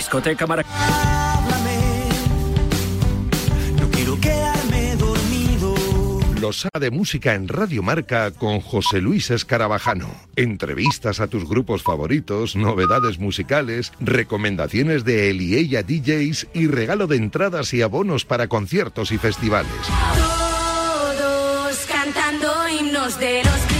Discoteca Marac. no quiero quedarme dormido. Los A de música en Radio Marca con José Luis Escarabajano. Entrevistas a tus grupos favoritos, novedades musicales, recomendaciones de él y ella DJs y regalo de entradas y abonos para conciertos y festivales. Todos cantando himnos de los.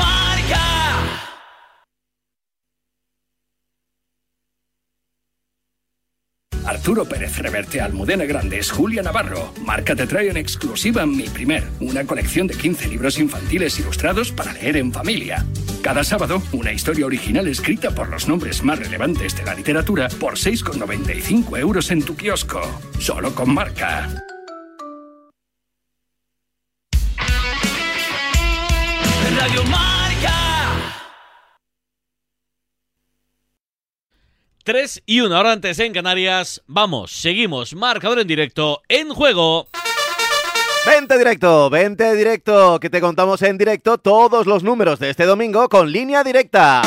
Arturo Pérez Reverte, Almudena Grandes, Julia Navarro. Marca te trae en exclusiva Mi Primer, una colección de 15 libros infantiles ilustrados para leer en familia. Cada sábado, una historia original escrita por los nombres más relevantes de la literatura por 6,95 euros en tu kiosco. Solo con Marca. 3 y 1 ahora antes en Canarias. Vamos, seguimos. Marcador en directo, en juego. Vente directo, vente directo, que te contamos en directo todos los números de este domingo con línea directa.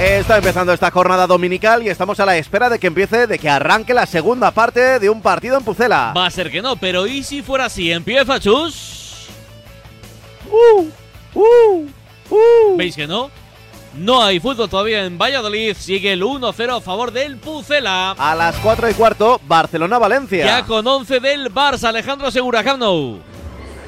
Está empezando esta jornada dominical y estamos a la espera de que empiece, de que arranque la segunda parte de un partido en Pucela. Va a ser que no, pero ¿y si fuera así? Empieza Chus. Uh, uh, uh. ¿Veis que no? No hay fútbol todavía en Valladolid. Sigue el 1-0 a favor del Pucela. A las 4 y cuarto, Barcelona-Valencia. Ya con 11 del Barça, Alejandro Segura.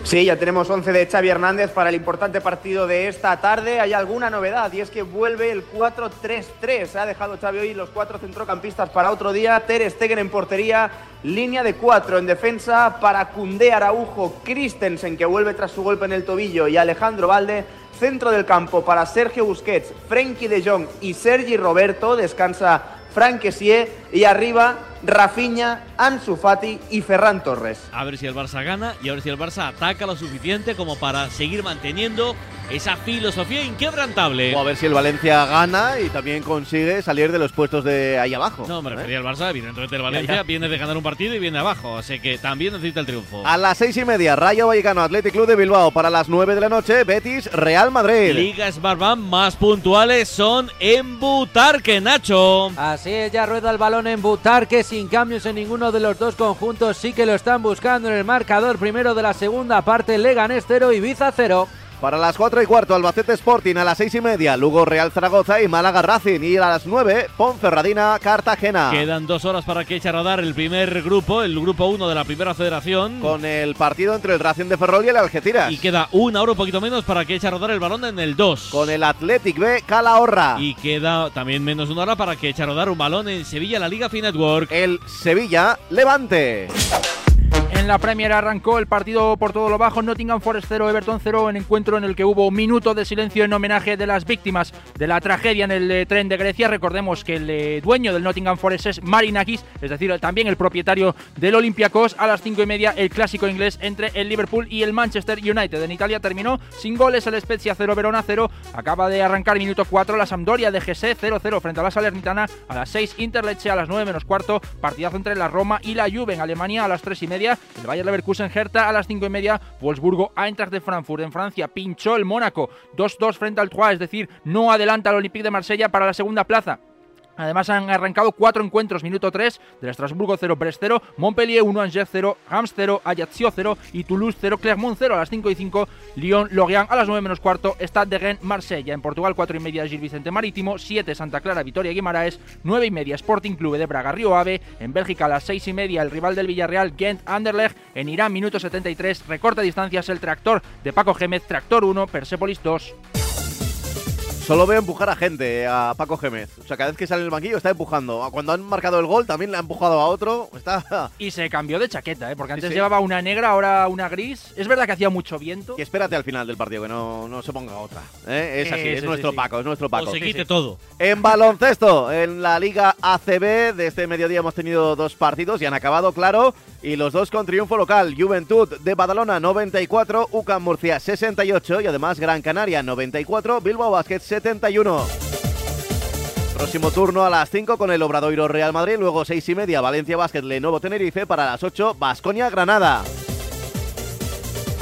Sí, ya tenemos 11 de Xavi Hernández para el importante partido de esta tarde. Hay alguna novedad y es que vuelve el 4-3-3. Ha dejado Xavi hoy los cuatro centrocampistas para otro día. Ter Stegen en portería, línea de cuatro en defensa para Cundé, Araujo, Christensen que vuelve tras su golpe en el tobillo y Alejandro Valde. Centro del campo para Sergio Busquets, Frenkie de Jong y Sergi Roberto. Descansa Kessie y arriba Rafinha, Ansu Fati y Ferran Torres. A ver si el Barça gana y a ver si el Barça ataca lo suficiente como para seguir manteniendo esa filosofía inquebrantable. O a ver si el Valencia gana y también consigue salir de los puestos de ahí abajo. No, me ¿eh? refería al Barça, evidentemente el Valencia Ya, ya. viene de ganar un partido y viene abajo, así que también necesita el triunfo. A las seis y media, Rayo Vallecano Athletic Club de Bilbao. Para las nueve de la noche, Betis Real Madrid. Ligas Barbán más puntuales son en Butarque, Nacho. Así es, ya rueda el balón en Butarque sin cambios en ninguno de los dos conjuntos. Sí que lo están buscando en el marcador primero de la segunda parte. Leganés 0, Ibiza 0. Para las 4 y cuarto, Albacete Sporting. A las seis y media, Lugo Real Zaragoza y Málaga Racing. Y a las 9, Ponferradina Cartagena. Quedan dos horas para que eche a rodar el primer grupo, el grupo 1 de la primera federación. Con el partido entre el Racing de Ferrol y el Algeciras. Y queda una hora, un poquito menos, para que eche a rodar el balón en el 2. Con el Athletic B Calahorra. Y queda también menos una hora para que eche a rodar un balón en Sevilla, la Liga Fi Network. El Sevilla Levante. En la Premier arrancó el partido por todo lo bajo, Nottingham Forest 0, Everton 0, en encuentro en el que hubo un minuto de silencio en homenaje de las víctimas de la tragedia en el eh, tren de Grecia. Recordemos que el eh, dueño del Nottingham Forest es Marinakis, es decir, también el propietario del Olympiacos. A las cinco y media el clásico inglés entre el Liverpool y el Manchester United. En Italia terminó sin goles el Spezia 0, Verona 0. Acaba de arrancar minuto 4 la Sampdoria de GC 0-0 frente a la Salernitana. A las 6 Interleche a las 9 menos cuarto. Partidazo entre la Roma y la Juve en Alemania a las 3 y media. El Bayer Leverkusen Hertha a las 5 y media. Wolfsburgo Eintracht de Frankfurt en Francia. Pinchó el Mónaco 2-2 frente al Troyes, es decir, no adelanta al Olympique de Marsella para la segunda plaza. Además han arrancado cuatro encuentros, minuto 3 del Estrasburgo 0, Brest 0, Montpellier 1, Angers 0, Reims 0, Ajaccio 0 y Toulouse 0, Clermont 0 a las 5 y 5, Lyon, Lorient a las 9 menos cuarto, Stade de Rennes, Marsella. En Portugal 4 y media Gil Vicente Marítimo, 7 Santa Clara, Vitoria Guimaraes, 9 y media Sporting Club de Braga, Río Ave. En Bélgica a las 6 y media el rival del Villarreal, Gent, Anderlecht. En Irán, minuto 73, recorta distancias el tractor de Paco Gémez, tractor 1, Persepolis 2. Solo veo empujar a gente, a Paco Gémez. O sea, cada vez que sale en el banquillo está empujando. Cuando han marcado el gol también le ha empujado a otro. Está... Y se cambió de chaqueta, ¿eh? porque antes sí. llevaba una negra, ahora una gris. Es verdad que hacía mucho viento. Y espérate al final del partido, que no, no se ponga otra. ¿eh? Es así, Sí, es sí, nuestro. Paco, es nuestro Paco. O se quite todo. En baloncesto, en la Liga ACB de este mediodía hemos tenido dos partidos y han acabado, claro, Y los dos con triunfo local, Juventud de Badalona 94, UCAM Murcia 68 y además Gran Canaria 94, Bilbao Basket 71. Próximo turno a las 5 con el Obradoiro Real Madrid, luego 6 y media Valencia Basket Lenovo Tenerife para las 8 Basconia Granada.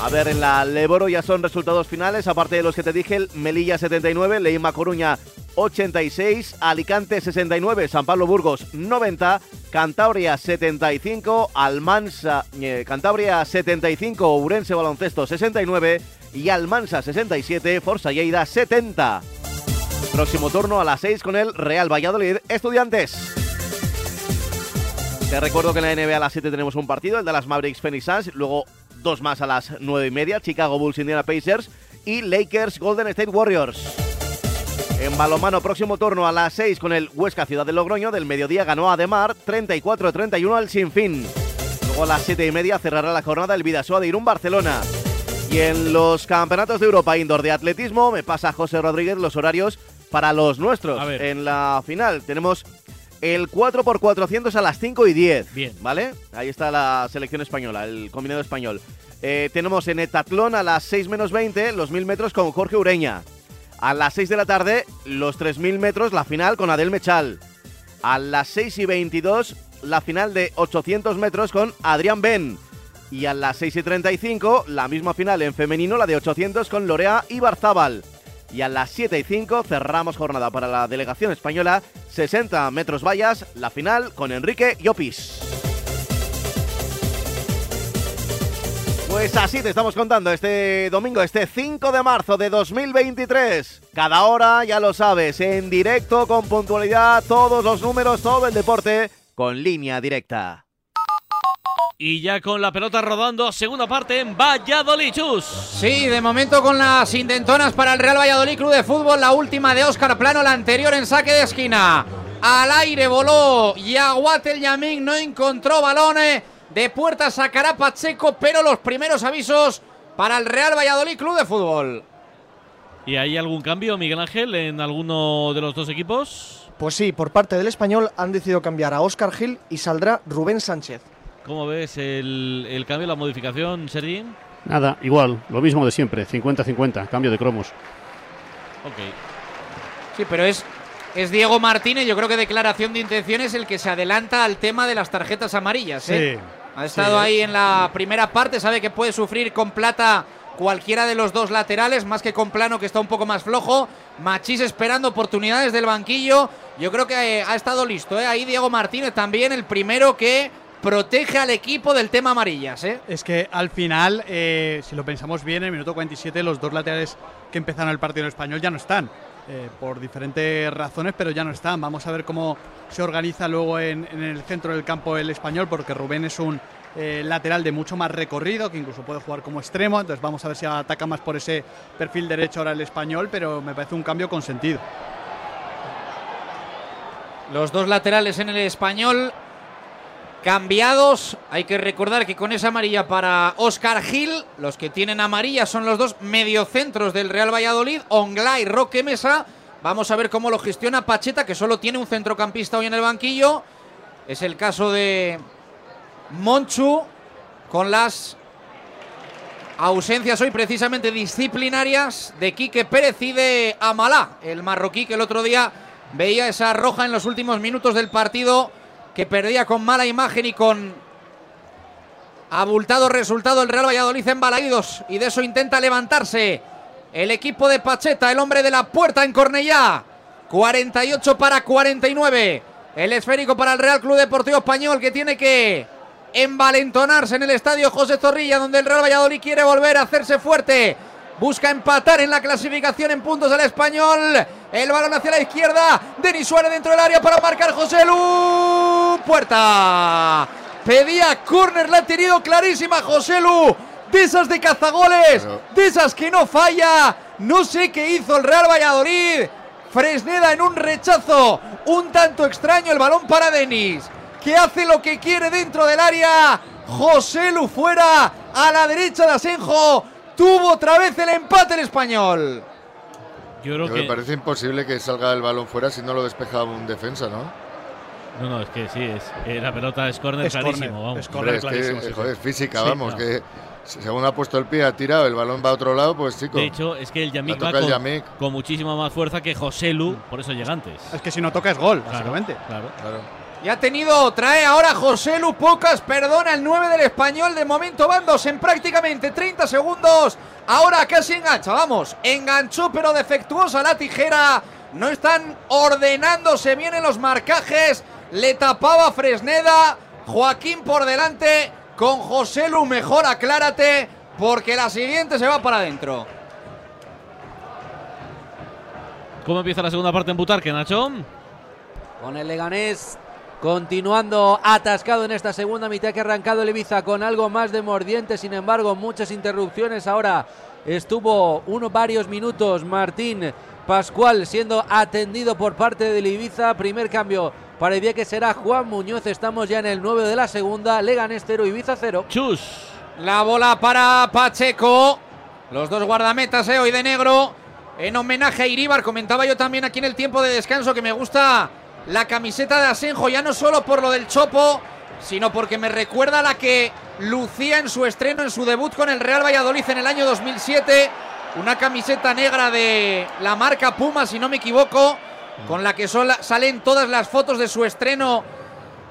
A ver, en la Leboro ya son resultados finales, aparte de los que te dije, el Melilla 79, Leima Coruña 86, Alicante 69, San Pablo Burgos 90, Cantabria 75, Almansa, eh, Cantabria 75, Urense Baloncesto 69 y Almansa 67, Forza Lleida 70. Próximo turno a las 6 con el Real Valladolid Estudiantes. Te recuerdo que en la NBA a las 7 tenemos un partido, el de las Mavericks Phoenix Suns, luego dos más a las 9 y media, Chicago Bulls Indiana Pacers y Lakers Golden State Warriors. En balomano, próximo turno a las 6 con el Huesca Ciudad de Logroño. Del mediodía ganó Ademar 34-31 al Sinfín. Luego a las 7 y media cerrará la jornada el Vidasoa de Irún Barcelona. Y en los campeonatos de Europa Indoor de atletismo, me pasa José Rodríguez los horarios para los nuestros. En la final tenemos el 4x400 a las 5 y 10. Bien. ¿Vale? Ahí está la selección española, el combinado español. Eh, tenemos en Etatlón a las 6 menos 20 los 1000 metros con Jorge Ureña. A las 6 de la tarde, los 3000 metros, la final con Adel Mechal. A las 6 y 22, la final de 800 metros con Adrián Ben. Y a las 6 y 35, la misma final en femenino, la de 800 con Lorea Ibarzábal. Y a las 7 y 5 cerramos jornada para la delegación española, 60 metros vallas, la final con Enrique Llopis. Pues así te estamos contando este domingo, este 5 de marzo de 2023. Cada hora, ya lo sabes, en directo, con puntualidad, todos los números, todo el deporte, con línea directa. Y ya con la pelota rodando, segunda parte en Valladolid, Chus. Sí, de momento con las intentonas para el Real Valladolid Club de Fútbol, la última de Óscar Plano, la anterior en saque de esquina. Al aire voló Yaguatel Yamin, no encontró balones. De puerta sacará Pacheco, pero los primeros avisos para el Real Valladolid Club de Fútbol. ¿Y hay algún cambio, Miguel Ángel, en alguno de los dos equipos? Pues sí, por parte del español han decidido cambiar a Óscar Gil y saldrá Rubén Sánchez. ¿Cómo ves el, el cambio, la modificación, Sergi? Nada, igual, lo mismo de siempre, 50-50, cambio de cromos. Ok. Sí, pero es, es Diego Martínez, yo creo que declaración de intenciones el que se adelanta al tema de las tarjetas amarillas. ¿eh? Ha estado Sí. ahí en la primera parte, sabe que puede sufrir con plata cualquiera de los dos laterales, más que con plano que está un poco más flojo. Machís esperando oportunidades del banquillo. Yo creo que eh, ha estado listo. ¿eh? Ahí Diego Martínez también, el primero que protege al equipo del tema amarillas. ¿eh? Es que al final, eh, si lo pensamos bien, en el minuto 47 los dos laterales que empezaron el partido en español ya no están. eh, por diferentes razones, pero ya no están. Vamos a ver cómo se organiza luego en, en el centro del campo el español, porque Rubén es un eh, lateral de mucho más recorrido, que incluso puede jugar como extremo. Entonces vamos a ver si ataca más por ese perfil derecho ahora el español, pero me parece un cambio con sentido. Los dos laterales en el español cambiados. Hay que recordar que con esa amarilla para Oscar Gil, los que tienen amarilla son los dos mediocentros del Real Valladolid, Ongla y Roque Mesa. Vamos a ver cómo lo gestiona Pacheta, que solo tiene un centrocampista hoy en el banquillo. Es el caso de Monchu, con las ausencias hoy precisamente disciplinarias de Quique Pérez y de Amalá, el marroquí que el otro día veía esa roja en los últimos minutos del partido que perdía con mala imagen y con abultado resultado el Real Valladolid en Balaídos y de eso intenta levantarse el equipo de Pacheta, el hombre de la puerta en Cornellá. 48 para 49. El esférico para el Real Club Deportivo Español que tiene que envalentonarse en el estadio José Zorrilla, donde el Real Valladolid quiere volver a hacerse fuerte. Busca empatar en la clasificación en puntos al español. El balón hacia la izquierda. Denis Suárez dentro del área para marcar José Lu. Puerta. Pedía córner, la ha tenido clarísima José Lu. De esas de cazagoles. De esas que no falla. No sé qué hizo el Real Valladolid. Fresneda en un rechazo. Un tanto extraño el balón para Denis. Que hace lo que quiere dentro del área. José Lu fuera. A la derecha de Asenjo. Tuvo otra vez el empate el español. Yo creo Me que parece imposible que salga el balón fuera si no lo despeja un defensa, ¿no? No, no, es que sí, es, eh, la pelota es córner Es clarísimo. córner, vamos. es Hombre, es que, clarísimo, sí, eh, joder, sí. física, Sí, vamos, claro. que según ha puesto el pie, ha tirado, el balón va a otro lado, pues chico. De hecho, es que el Yamik va con, Yamik. con muchísima más fuerza que José Lu, por eso llega antes. Es que si no toca es gol, Claro, básicamente. claro. Y ha tenido, trae ahora José Lu Pocas, perdona, el 9 del español. De momento van dos en prácticamente 30 segundos. Ahora casi engancha, vamos. Enganchó, pero defectuosa la tijera. No están ordenándose bien en los marcajes. Le tapaba Fresneda. Joaquín por delante. Con José Lu mejor aclárate. Porque la siguiente se va para adentro. ¿Cómo empieza la segunda parte en Butarque, Nacho? Con el Leganés continuando atascado en esta segunda mitad que ha arrancado el Ibiza con algo más de mordiente, sin embargo muchas interrupciones. Ahora estuvo unos varios minutos Martín Pascual siendo atendido por parte del Ibiza. Primer cambio para el día que será Juan Muñoz. Estamos ya en el 9 de la segunda. Leganés 0, Ibiza 0. Chus. La bola para Pacheco. Los dos guardametas, eh, hoy de negro. En homenaje a Iribar. Comentaba yo también aquí en el tiempo de descanso que me gusta la camiseta de Asenjo, ya no solo por lo del Chopo, sino porque me recuerda a la que lucía en su estreno, en su debut con el Real Valladolid en el año 2007. Una camiseta negra de la marca Puma, si no me equivoco, con la que salen todas las fotos de su estreno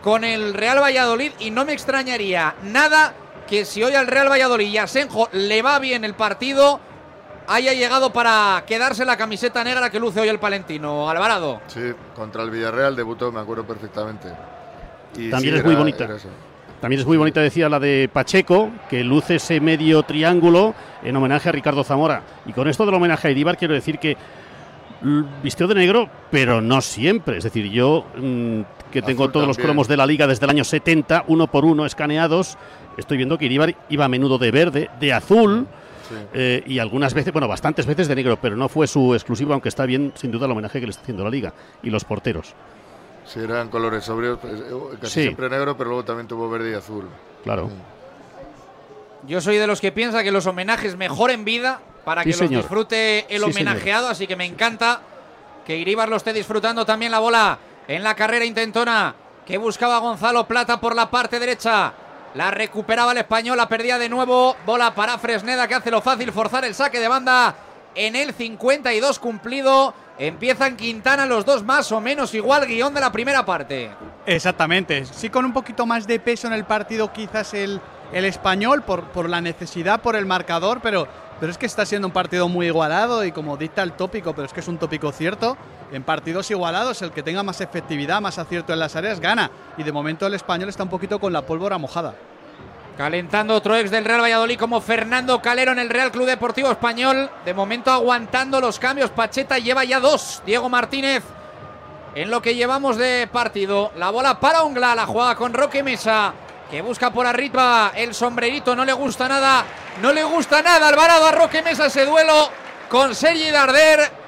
con el Real Valladolid. Y no me extrañaría nada que si hoy al Real Valladolid y Asenjo le va bien el partido, haya llegado para quedarse la camiseta negra que luce hoy el Palentino. Alvarado. Sí, contra el Villarreal debutó, me acuerdo perfectamente. Y También sí, es muy era- bonita. era eso. También es muy bonita, decía la de Pacheco, que luce ese medio triángulo en homenaje a Ricardo Zamora. Y con esto del homenaje a Iribar quiero decir que vistió de negro, pero no siempre. Es decir, yo mm, que tengo Azul todos los también. cromos de la liga desde el año 70, uno por uno escaneados, estoy viendo que Iribar iba a menudo de verde, de azul. Sí. eh, y algunas veces, bueno, bastantes veces de negro, pero no fue su exclusivo, aunque está bien, sin duda, el homenaje que le está haciendo la liga y los porteros. Sí, eran colores sobrios, pues, eh, casi Sí. siempre negro, pero luego también tuvo verde y azul. Claro. Yo soy de los que piensa que los homenajes mejoren vida para Sí, que los señor. disfrute el Sí, homenajeado, así que me encanta que Iribar lo esté disfrutando también la bola en la carrera intentona que buscaba Gonzalo Plata por la parte derecha. La recuperaba el español, la perdía de nuevo. Bola para Fresneda que hace lo fácil, forzar el saque de banda en el 52 cumplido. Empiezan Quintana los dos más o menos igual guion de la primera parte. Exactamente. Sí, con un poquito más de peso en el partido, quizás el, el español, por, por la necesidad, por el marcador, pero, pero es que está siendo un partido muy igualado y como dicta el tópico, pero es que es un tópico cierto. En partidos igualados, el que tenga más efectividad, más acierto en las áreas, gana. Y de momento el español está un poquito con la pólvora mojada. Calentando otro ex del Real Valladolid como Fernando Calero en el Real Club Deportivo Español. De momento aguantando los cambios. Pacheta lleva ya dos. Diego Martínez en lo que llevamos de partido. La bola para Ongla. La juega con Roque Mesa. Que busca por arriba el sombrerito. No le gusta nada. No le gusta nada. Alvarado a Roque Mesa ese duelo con Sergi Darder.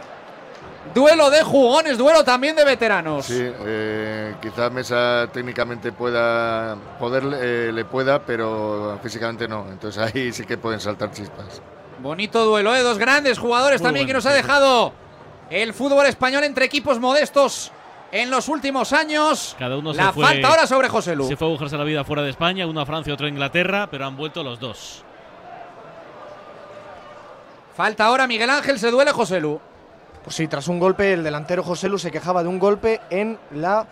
Duelo de jugones, duelo también de veteranos. Sí, eh, quizás Mesa técnicamente pueda, poder eh, le pueda, pero físicamente no. Entonces ahí sí que pueden saltar chispas. Bonito duelo, ¿eh? Dos grandes jugadores Muy también bueno, que nos ha dejado el fútbol español entre equipos modestos en los últimos años. Cada uno La se fue, falta ahora sobre José Lu. Se fue a buscarse la vida fuera de España, uno a Francia, otro a Inglaterra, pero han vuelto los dos. Falta ahora Miguel Ángel, se duele José Lu. Pues sí, tras un golpe, el delantero José Lu se quejaba de un golpe en la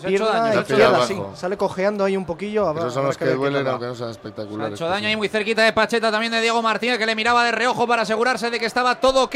Se ha hecho daño, pierna se ha izquierda, daño. sí. Sale cojeando ahí un poquillo. Esos son los que qué duelen, aunque no sean Ha espectaculares. hecho daño ahí muy cerquita de Pacheta, también de Diego Martínez, que le miraba de reojo para asegurarse de que estaba todo ok.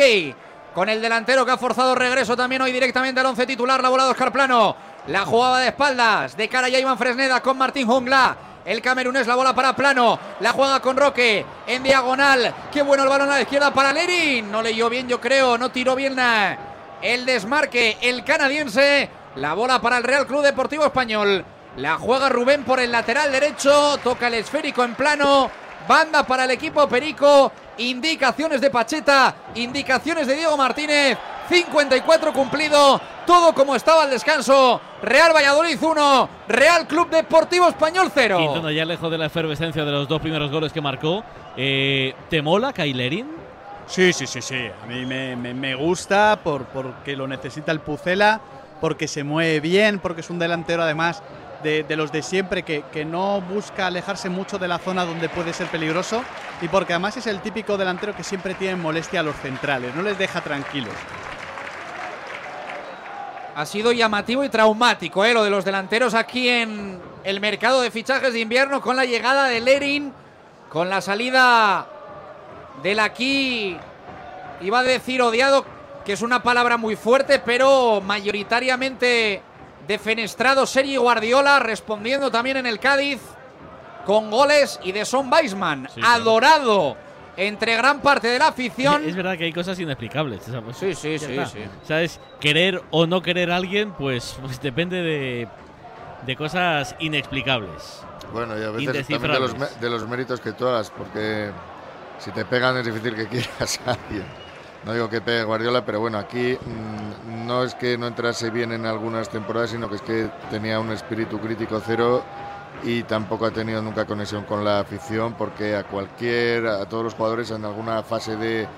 Con el delantero que ha forzado regreso también hoy directamente al once titular, la bola de Oscar Plano. La jugaba de espaldas, de cara ya Iván Fresneda con Martín Jungla. El camerunés, la bola para Plano. La juega con Roque en diagonal. Qué bueno el balón a la izquierda para Lerin. No leyó bien, yo creo. No tiró bien eh, el desmarque. El canadiense. La bola para el Real Club Deportivo Español. La juega Rubén por el lateral derecho. Toca el esférico en plano. Banda para el equipo Perico. Indicaciones de Pacheta. Indicaciones de Diego Martínez. 54 cumplido. Todo como estaba al descanso. Real Valladolid 1. Real Club Deportivo Español 0. Quintana ya lejos de la efervescencia de los dos primeros goles que marcó. Eh, ¿Te mola Kailerin? Sí, sí, sí, sí. A mí me, me- me gusta por, porque lo necesita el Pucela. porque se mueve bien, porque es un delantero además de, los de siempre que, que no busca alejarse mucho de la zona donde puede ser peligroso y porque además es el típico delantero que siempre tiene molestia a los centrales, no les deja tranquilos. Ha sido llamativo y traumático ¿eh? lo de los delanteros aquí en el mercado de fichajes de invierno con la llegada de Lerin, con la salida del aquí, iba a decir odiado, que es una palabra muy fuerte, pero mayoritariamente defenestrado Sergi Guardiola, respondiendo también en el Cádiz con goles y de Son Weisman, adorado entre gran parte de la afición. Es verdad que hay cosas inexplicables. ¿sabes? Sí, sí, sí, sí. ¿Sabes? Querer o no querer a alguien, pues, pues depende de, de cosas inexplicables. Bueno, y a veces también de los, de los méritos que tú hagas, porque si te pegan es difícil que quieras a alguien. No digo que pegue Guardiola, pero bueno, aquí mm, no es que no entrase bien en algunas temporadas, sino que es que tenía un espíritu crítico cero y tampoco ha tenido nunca conexión con la afición, porque a cualquier, a todos los jugadores en alguna fase de,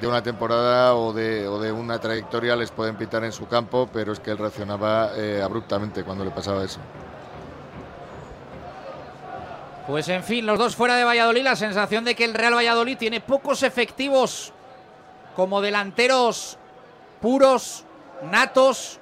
de una temporada o de, o de una trayectoria les pueden pitar en su campo, pero es que él reaccionaba eh, abruptamente cuando le pasaba eso. Pues en fin, los dos fuera de Valladolid, la sensación de que el Real Valladolid tiene pocos efectivos como delanteros puros, natos.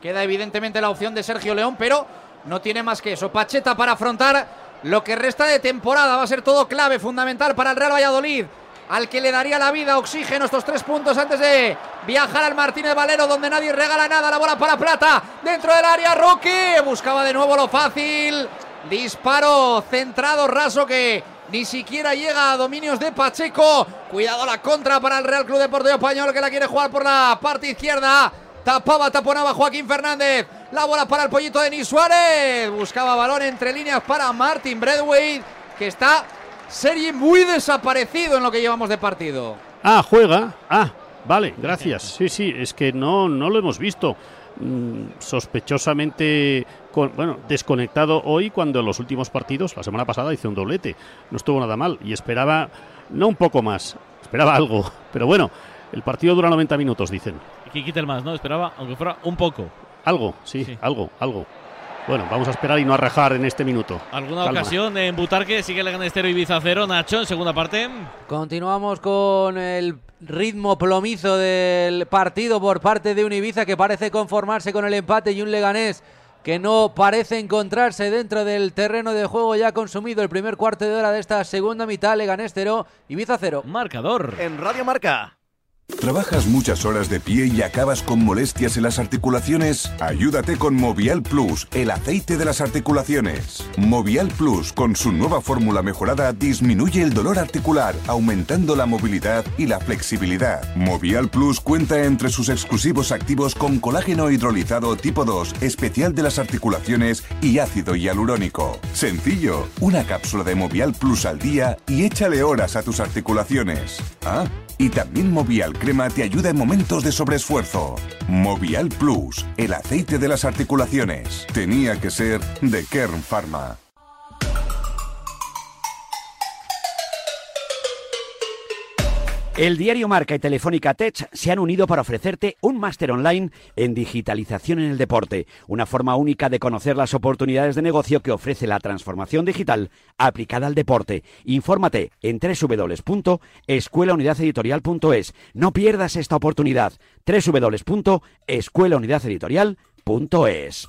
Queda evidentemente la opción de Sergio León, pero no tiene más que eso. Pacheta para afrontar lo que resta de temporada. Va a ser todo clave, fundamental para el Real Valladolid. Al que le daría la vida, oxígeno, estos tres puntos antes de viajar al Martínez Valero, donde nadie regala nada. La bola para Plata, dentro del área, Roque. Buscaba de nuevo lo fácil. Disparo centrado, raso que ni siquiera llega a dominios de Pacheco. Cuidado la contra para el Real Club Deportivo Español que la quiere jugar por la parte izquierda. Tapaba, taponaba Joaquín Fernández. La bola para el pollito de Denis Suárez. Buscaba balón entre líneas para Martin Bradway, que está serie muy desaparecido en lo que llevamos de partido. Ah, juega. Ah, vale, gracias. Sí, sí, es que no, no lo hemos visto. Mm, sospechosamente, con- bueno, desconectado hoy cuando en los últimos partidos, la semana pasada hizo un doblete. No estuvo nada mal y esperaba, no un poco más, esperaba algo. Pero bueno, el partido dura 90 minutos, dicen. Que quite el más, ¿no? Esperaba, aunque fuera un poco. Algo, sí, algo, algo. Bueno, vamos a esperar y no a rajar en este minuto. ¿Alguna Calma. ocasión en Butarque? Sigue el Ganestero Ibiza 0. Nacho en segunda parte. Continuamos con el ritmo plomizo del partido por parte de un Ibiza que parece conformarse con el empate y un Leganés que no parece encontrarse dentro del terreno de juego ya consumido el primer cuarto de hora de esta segunda mitad. Leganés 0, Ibiza 0. Marcador. En Radio Marca. ¿Trabajas muchas horas de pie y acabas con molestias en las articulaciones? Ayúdate con Movial Plus, el aceite de las articulaciones. Movial Plus, con su nueva fórmula mejorada, disminuye el dolor articular, aumentando la movilidad y la flexibilidad. Movial Plus cuenta entre sus exclusivos activos con colágeno hidrolizado tipo 2, especial de las articulaciones y ácido hialurónico. Sencillo, una cápsula de Movial Plus al día y échale horas a tus articulaciones. Ah, y también Movial Crema te ayuda en momentos de sobreesfuerzo. Movial Plus, el aceite de las articulaciones. Tenía que ser de Kern Pharma. El diario Marca y Telefónica Tech se han unido para ofrecerte un máster online en digitalización en el deporte, una forma única de conocer las oportunidades de negocio que ofrece la transformación digital aplicada al deporte. Infórmate en www.escuelaunidadeditorial.es. No pierdas esta oportunidad. www.escuelaunidadeditorial.es.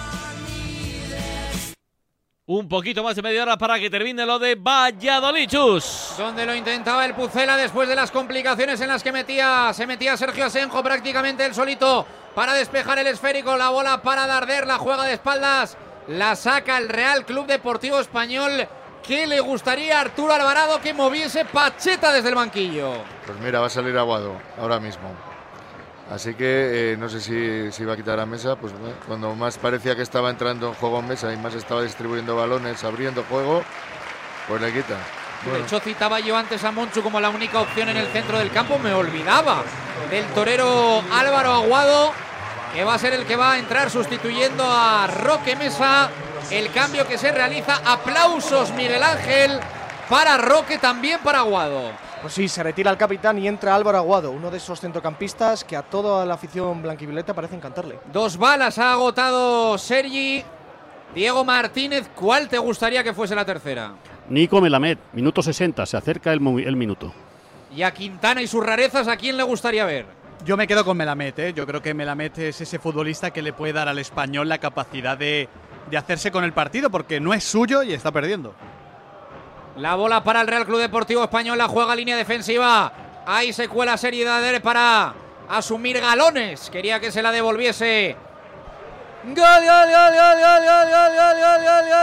Un poquito más de media hora para que termine lo de Valladolid. Chus. Donde lo intentaba el Pucela después de las complicaciones en las que metía, se metía Sergio Asenjo prácticamente el solito para despejar el esférico. La bola para Darder, la juega de espaldas, la saca el Real Club Deportivo Español. ¿Qué le gustaría a Arturo Alvarado que moviese Pacheta desde el banquillo? Pues mira, va a salir Aguado ahora mismo. Así que eh, no sé si, si va a quitar a Mesa, pues cuando más parecía que estaba entrando en juego en Mesa y más estaba distribuyendo balones, abriendo juego, pues le quita. De hecho, citaba yo antes a Monchu como la única opción en el centro del campo. Me olvidaba del torero Álvaro Aguado, que va a ser el que va a entrar sustituyendo a Roque Mesa. El cambio que se realiza. Aplausos, Miguel Ángel, para Roque, también para Aguado. Pues sí, se retira el capitán y entra Álvaro Aguado, uno de esos centrocampistas que a toda la afición blanquivioleta parece encantarle. Dos balas ha agotado Sergi. Diego Martínez, ¿cuál te gustaría que fuese la tercera? Nico Melamed, minuto 60, se acerca el, minuto. Y a Quintana y sus rarezas, ¿a quién le gustaría ver? Yo me quedo con Melamed, ¿eh? yo creo que Melamed es ese futbolista que le puede dar al español la capacidad de, de hacerse con el partido porque no es suyo y está perdiendo. La bola para el Real Club Deportivo Español, la juega línea defensiva. Ahí se cuela Sergi Dader para asumir galones. Quería que se la devolviese. Gol, gol, gol, gol,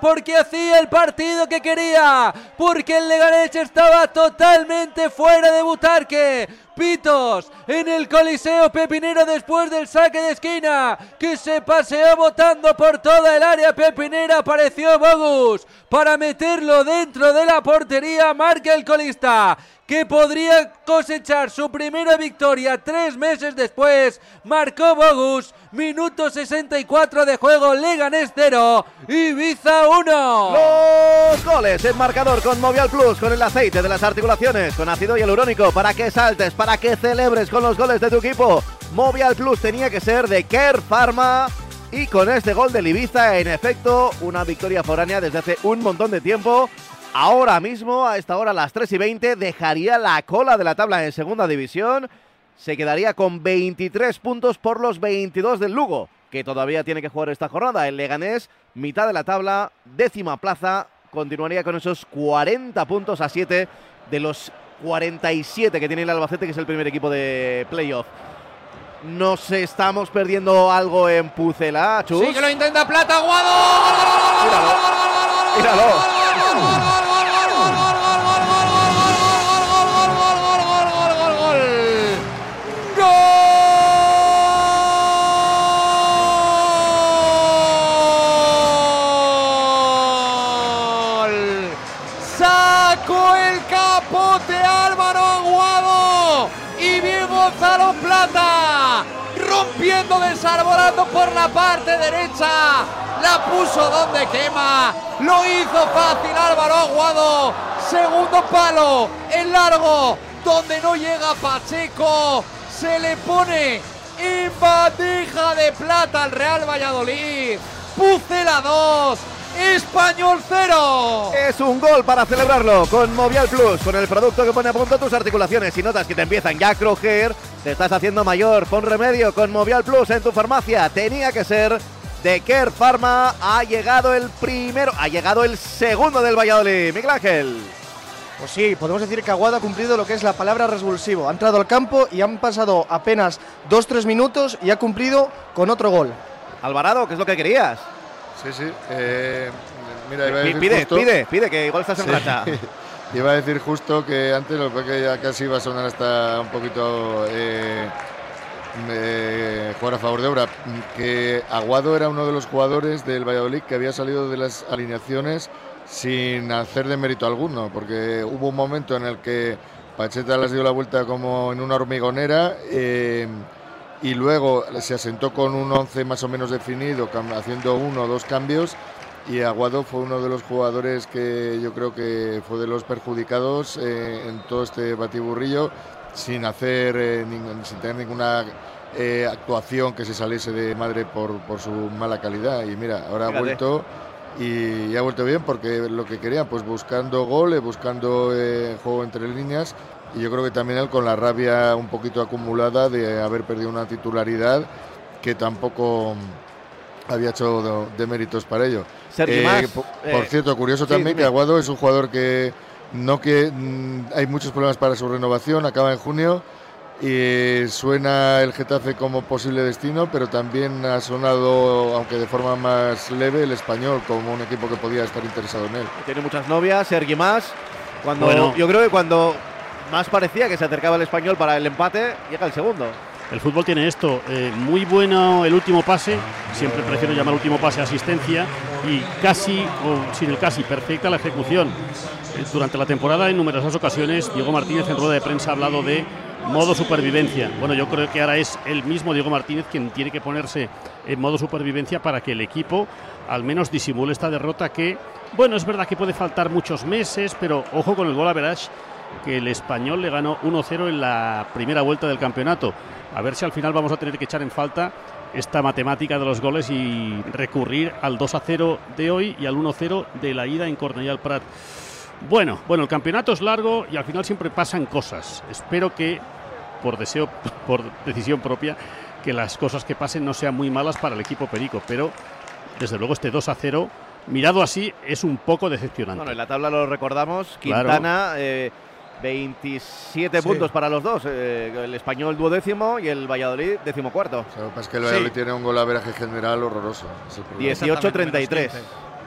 porque hacía el partido que quería. Porque el Leganés estaba totalmente fuera de Butarque. Pitos en el Coliseo Pepinero después del saque de esquina que se paseó botando por toda el área pepinera. Apareció Bogus para meterlo dentro de la portería. Marca el colista que podría cosechar su primera victoria tres meses después. Marcó Bogus, minuto 64 de juego, Leganés 0, Ibiza 1. Los goles en marcador con Movial Plus, con el aceite de las articulaciones, con ácido hialurónico, para que saltes, para que celebres con los goles de tu equipo. Movial Plus tenía que ser de Care Pharma. Y con este gol del Ibiza, en efecto, una victoria foránea desde hace un montón de tiempo. Ahora mismo, a esta hora, a las 3 y 20, dejaría la cola de la tabla en segunda división. Se quedaría con 23 puntos por los 22 del Lugo, que todavía tiene que jugar esta jornada. El Leganés, mitad de la tabla, décima plaza, continuaría con esos 40 puntos a 7 de los 47 que tiene el Albacete, que es el primer equipo de playoff. Nos estamos perdiendo algo en Pucela, Chus. Sí que lo intenta Plata. Míralo. ¡Gol! Desarbolando por la parte derecha. La puso donde quema. Lo hizo fácil Álvaro Aguado. Segundo palo, el largo, donde no llega Pacheco. Se le pone en bandeja de plata al Real Valladolid. Pucela 2, Español 0. Es un gol para celebrarlo con Movial Plus, con el producto que pone a punto tus articulaciones. Si notas que te empiezan ya a crujir, te estás haciendo mayor. Pon remedio con Movial Plus en tu farmacia. Tenía que ser de Care Pharma. Ha llegado el primero, ha llegado el segundo del Valladolid. Miguel Ángel. Pues sí, podemos decir que Aguado ha cumplido lo que es la palabra revulsivo. Ha entrado al campo y han pasado apenas 2-3 minutos y ha cumplido con otro gol. Alvarado, ¿qué es lo que querías? Sí, sí. eh, mira, iba a decir Pide, justo- pide, pide, que igual estás en Sí. racha. Iba a decir justo que antes, lo que ya casi iba a sonar hasta un poquito eh, eh, jugar a favor de obra. Que Aguado era uno de los jugadores del Valladolid que había salido de las alineaciones sin hacer de mérito alguno, porque hubo un momento en el que Pacheta les dio la vuelta como en una hormigonera. eh, y luego se asentó con un 11 más o menos definido, haciendo uno o dos cambios. Y Aguado fue uno de los jugadores que yo creo que fue de los perjudicados eh, en todo este batiburrillo, sin hacer, eh, ningún- sin tener ninguna eh, actuación que se saliese de madre por, por su mala calidad. Y mira, ahora ha vuelto y, y ha vuelto bien porque lo que querían, pues buscando goles, buscando juego entre líneas. Y yo creo que también él con la rabia un poquito acumulada de haber perdido una titularidad que tampoco mm, había hecho de, de méritos para ello. Mas, po- eh, por cierto, curioso sí, también dime. que Aguado es un jugador que no que mm, hay muchos problemas para su renovación, acaba en junio y suena el Getafe como posible destino, pero también ha sonado, aunque de forma más leve, el español como un equipo que podía estar interesado en él. Tiene muchas novias, Sergi Más. Cuando, Bueno. Yo creo que cuando más parecía que se acercaba el español para el empate, llega el segundo. El fútbol tiene esto, eh, muy bueno el último pase, siempre prefiero llamar último pase asistencia y casi, o sin el casi, perfecta la ejecución. Eh, Durante la temporada en numerosas ocasiones Diego Martínez en rueda de prensa ha hablado de modo supervivencia. Bueno, yo creo que ahora es el mismo Diego Martínez quien tiene que ponerse en modo supervivencia para que el equipo al menos disimule esta derrota que, bueno, es verdad que puede faltar muchos meses, pero ojo con el gol a Verage que el español le ganó 1-0 en la primera vuelta del campeonato. A ver si al final vamos a tener que echar en falta esta matemática de los goles y recurrir al 2-0 de hoy y al 1-0 de la ida en Cornellà al Prat. Bueno, bueno, el campeonato es largo y al final siempre pasan cosas. Espero que, por deseo, por decisión propia, que las cosas que pasen no sean muy malas para el equipo Perico, pero desde luego este 2 a 0, mirado así, es un poco decepcionante. Bueno, en la tabla lo recordamos, Claro. Quintana, eh, 27 Sí. puntos para los dos, eh, el español duodécimo y el Valladolid decimocuarto. Es que el Valladolid tiene un gol a general horroroso. es el problema. 18-33.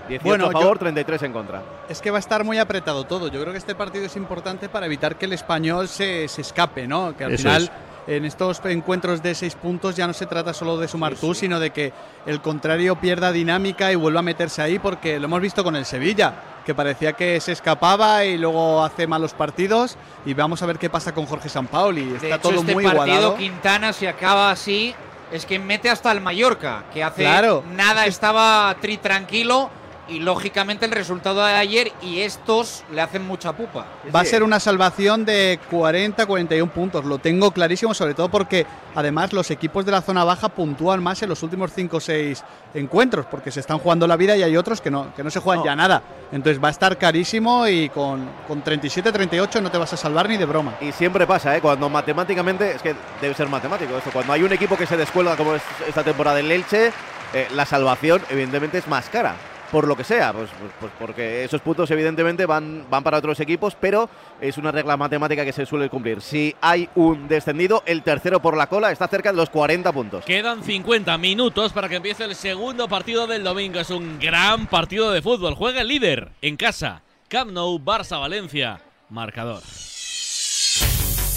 18 Bueno, a favor, yo- 33 en contra. Es que va a estar muy apretado todo. Yo creo que este partido es importante para evitar que el español se, se escape, ¿no? Que al Eso final es. en estos encuentros de seis puntos ya no se trata solo de sumar tú, sino de que el contrario pierda dinámica y vuelva a meterse ahí, porque lo hemos visto con el Sevilla, que parecía que se escapaba y luego hace malos partidos. Y vamos a ver qué pasa con Jorge Sampaoli. De Está hecho, todo este muy partido igualado. Quintana si acaba así es que mete hasta el Mallorca, que hace Claro. nada estaba tri tranquilo y lógicamente el resultado de ayer y estos le hacen mucha pupa. Va a ser una salvación de 40-41 puntos, lo tengo clarísimo, sobre todo porque además los equipos de la zona baja puntúan más en los últimos 5 o 6 encuentros, porque se están jugando la vida y hay otros que no, que no se juegan ya nada. Entonces va a estar carísimo y con, con 37-38 no te vas a salvar ni de broma. Y siempre pasa, ¿eh? Cuando matemáticamente, es que debe ser matemático esto, cuando hay un equipo que se descuelga como es esta temporada en Elche, eh, la salvación evidentemente es más cara. Por lo que sea, pues, pues- pues porque esos puntos evidentemente van, van para otros equipos, pero es una regla matemática que se suele cumplir. Si hay un descendido, el tercero por la cola está cerca de los 40 puntos. Quedan 50 minutos para que empiece el segundo partido del domingo. Es un gran partido de fútbol. Juega el líder en casa. Camp Nou, Barça, Valencia. Marcador.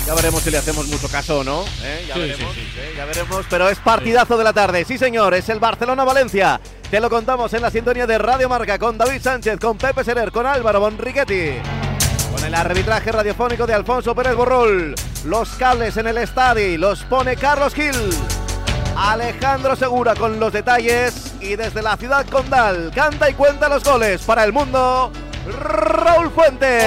Ya veremos si le hacemos mucho caso o no. ¿eh? Ya Sí, veremos, sí, ¿eh? ya veremos. Pero es partidazo de la tarde. Sí, señor. Es el Barcelona-Valencia. Te lo contamos en la sintonía de Radio Marca con David Sánchez, con Pepe Serer, con Álvaro Bonriquetti. Con el arbitraje radiofónico de Alfonso Pérez Borrul. Los cables en el estadio los pone Carlos Gil. Alejandro Segura con los detalles. Y desde la ciudad condal canta y cuenta los goles para el mundo. Raúl Fuentes.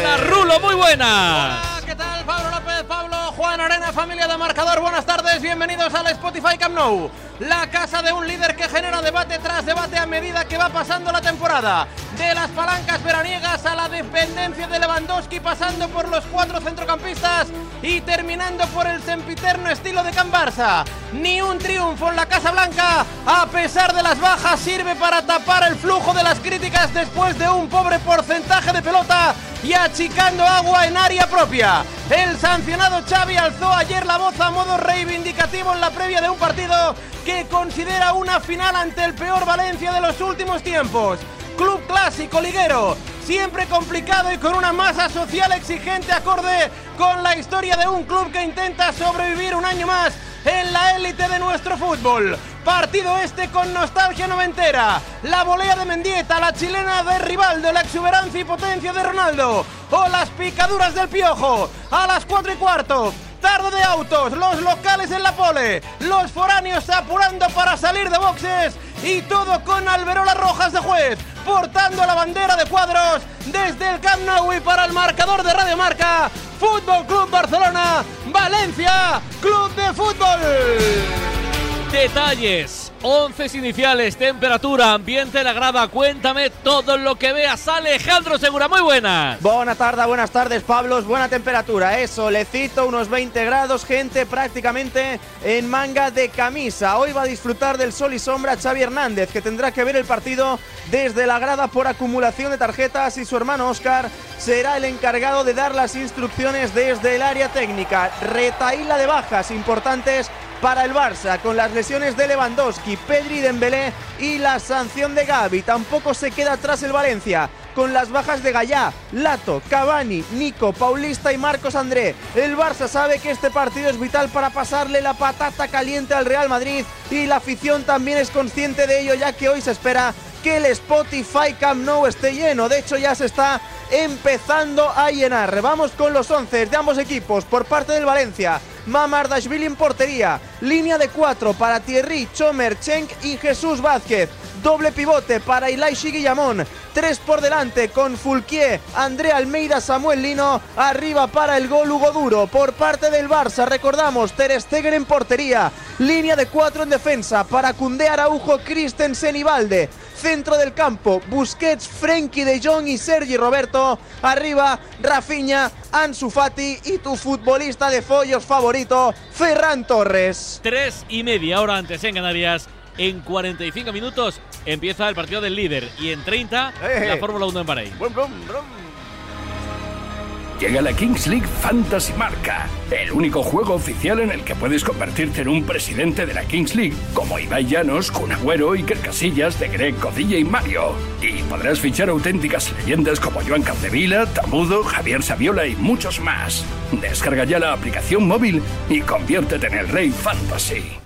Hola, Rulo, muy buenas. Pablo López, Pablo, Juan Arena, familia de marcador. Buenas tardes, bienvenidos al Spotify Camp Nou. La casa de un líder que genera debate tras debate a medida que va pasando la temporada. De las palancas veraniegas a la dependencia de Lewandowski, pasando por los cuatro centrocampistas y terminando por el sempiterno estilo de Can Barça. Ni un triunfo en la Casa Blanca, a pesar de las bajas, sirve para tapar el flujo de las críticas después de un pobre porcentaje de pelota y achicando agua en área propia. El sancionado Xavi alzó ayer la voz a modo reivindicativo en la previa de un partido que considera una final ante el peor Valencia de los últimos tiempos. Club clásico liguero, siempre complicado y con una masa social exigente acorde con la historia de un club que intenta sobrevivir un año más en la élite de nuestro fútbol. Partido este con nostalgia noventera. La volea de Mendieta, la chilena de Rivaldo, la exuberancia y potencia de Ronaldo. O las picaduras del piojo. A las 4 y cuarto. Tarde de autos, los locales en la pole, los foráneos apurando para salir de boxes y todo con alberolas rojas de juez, portando la bandera de cuadros desde el Camp Nou y para el marcador de Radio Marca, Fútbol Club Barcelona, Valencia, Club de Fútbol. Detalles, once iniciales, temperatura, ambiente en la grada. Cuéntame todo lo que veas. Alejandro Segura, muy buenas. Buenas tardes, buenas tardes, Pablos. Buena temperatura, ¿eh? Solecito, unos 20 grados, gente prácticamente en manga de camisa. Hoy va a disfrutar del sol y sombra Xavi Hernández, que tendrá que ver el partido desde la grada por acumulación de tarjetas y su hermano Oscar será el encargado de dar las instrucciones desde el área técnica. Retaíla de bajas importantes para el Barça con las lesiones de Lewandowski, Pedri Dembélé y la sanción de Gavi. Tampoco se queda atrás el Valencia, con las bajas de Gallá, Lato, Cavani, Nico, Paulista y Marcos André. El Barça sabe que este partido es vital para pasarle la patata caliente al Real Madrid y la afición también es consciente de ello ya que hoy se espera que el Spotify Camp Nou esté lleno. De hecho ya se está empezando a llenar. Vamos con los 11 de ambos equipos por parte del Valencia. Mamardashvili en portería. Línea de 4 para Thierry, Chomer, Chenk y Jesús Vázquez. Doble pivote para Ilaishi Guillamón. Tres por delante con Fulquier, André Almeida, Samuel Lino. Arriba para el gol Hugo Duro. Por parte del Barça, recordamos, Ter Stegen en portería. Línea de cuatro en defensa para Cundé Araujo, Christensen y Valde. Centro del campo, Busquets, Frenkie de Jong y Sergi Roberto. Arriba, Rafinha, Ansu Fati y tu futbolista de follos favorito, Ferran Torres. Tres y media hora antes en Canarias. En 45 minutos empieza el partido del líder y en 30 Eh, la. Fórmula 1 en Bahrein. Llega la Kings League Fantasy Marca, el único juego oficial en el que puedes convertirte en un presidente de la Kings League, como Ibai Llanos, Kun Agüero, Iker Casillas, De Greg, Codilla y Mario. Y podrás fichar auténticas leyendas como Joan Capdevila, Tamudo, Javier Saviola y muchos más. Descarga ya la aplicación móvil y conviértete en el rey fantasy.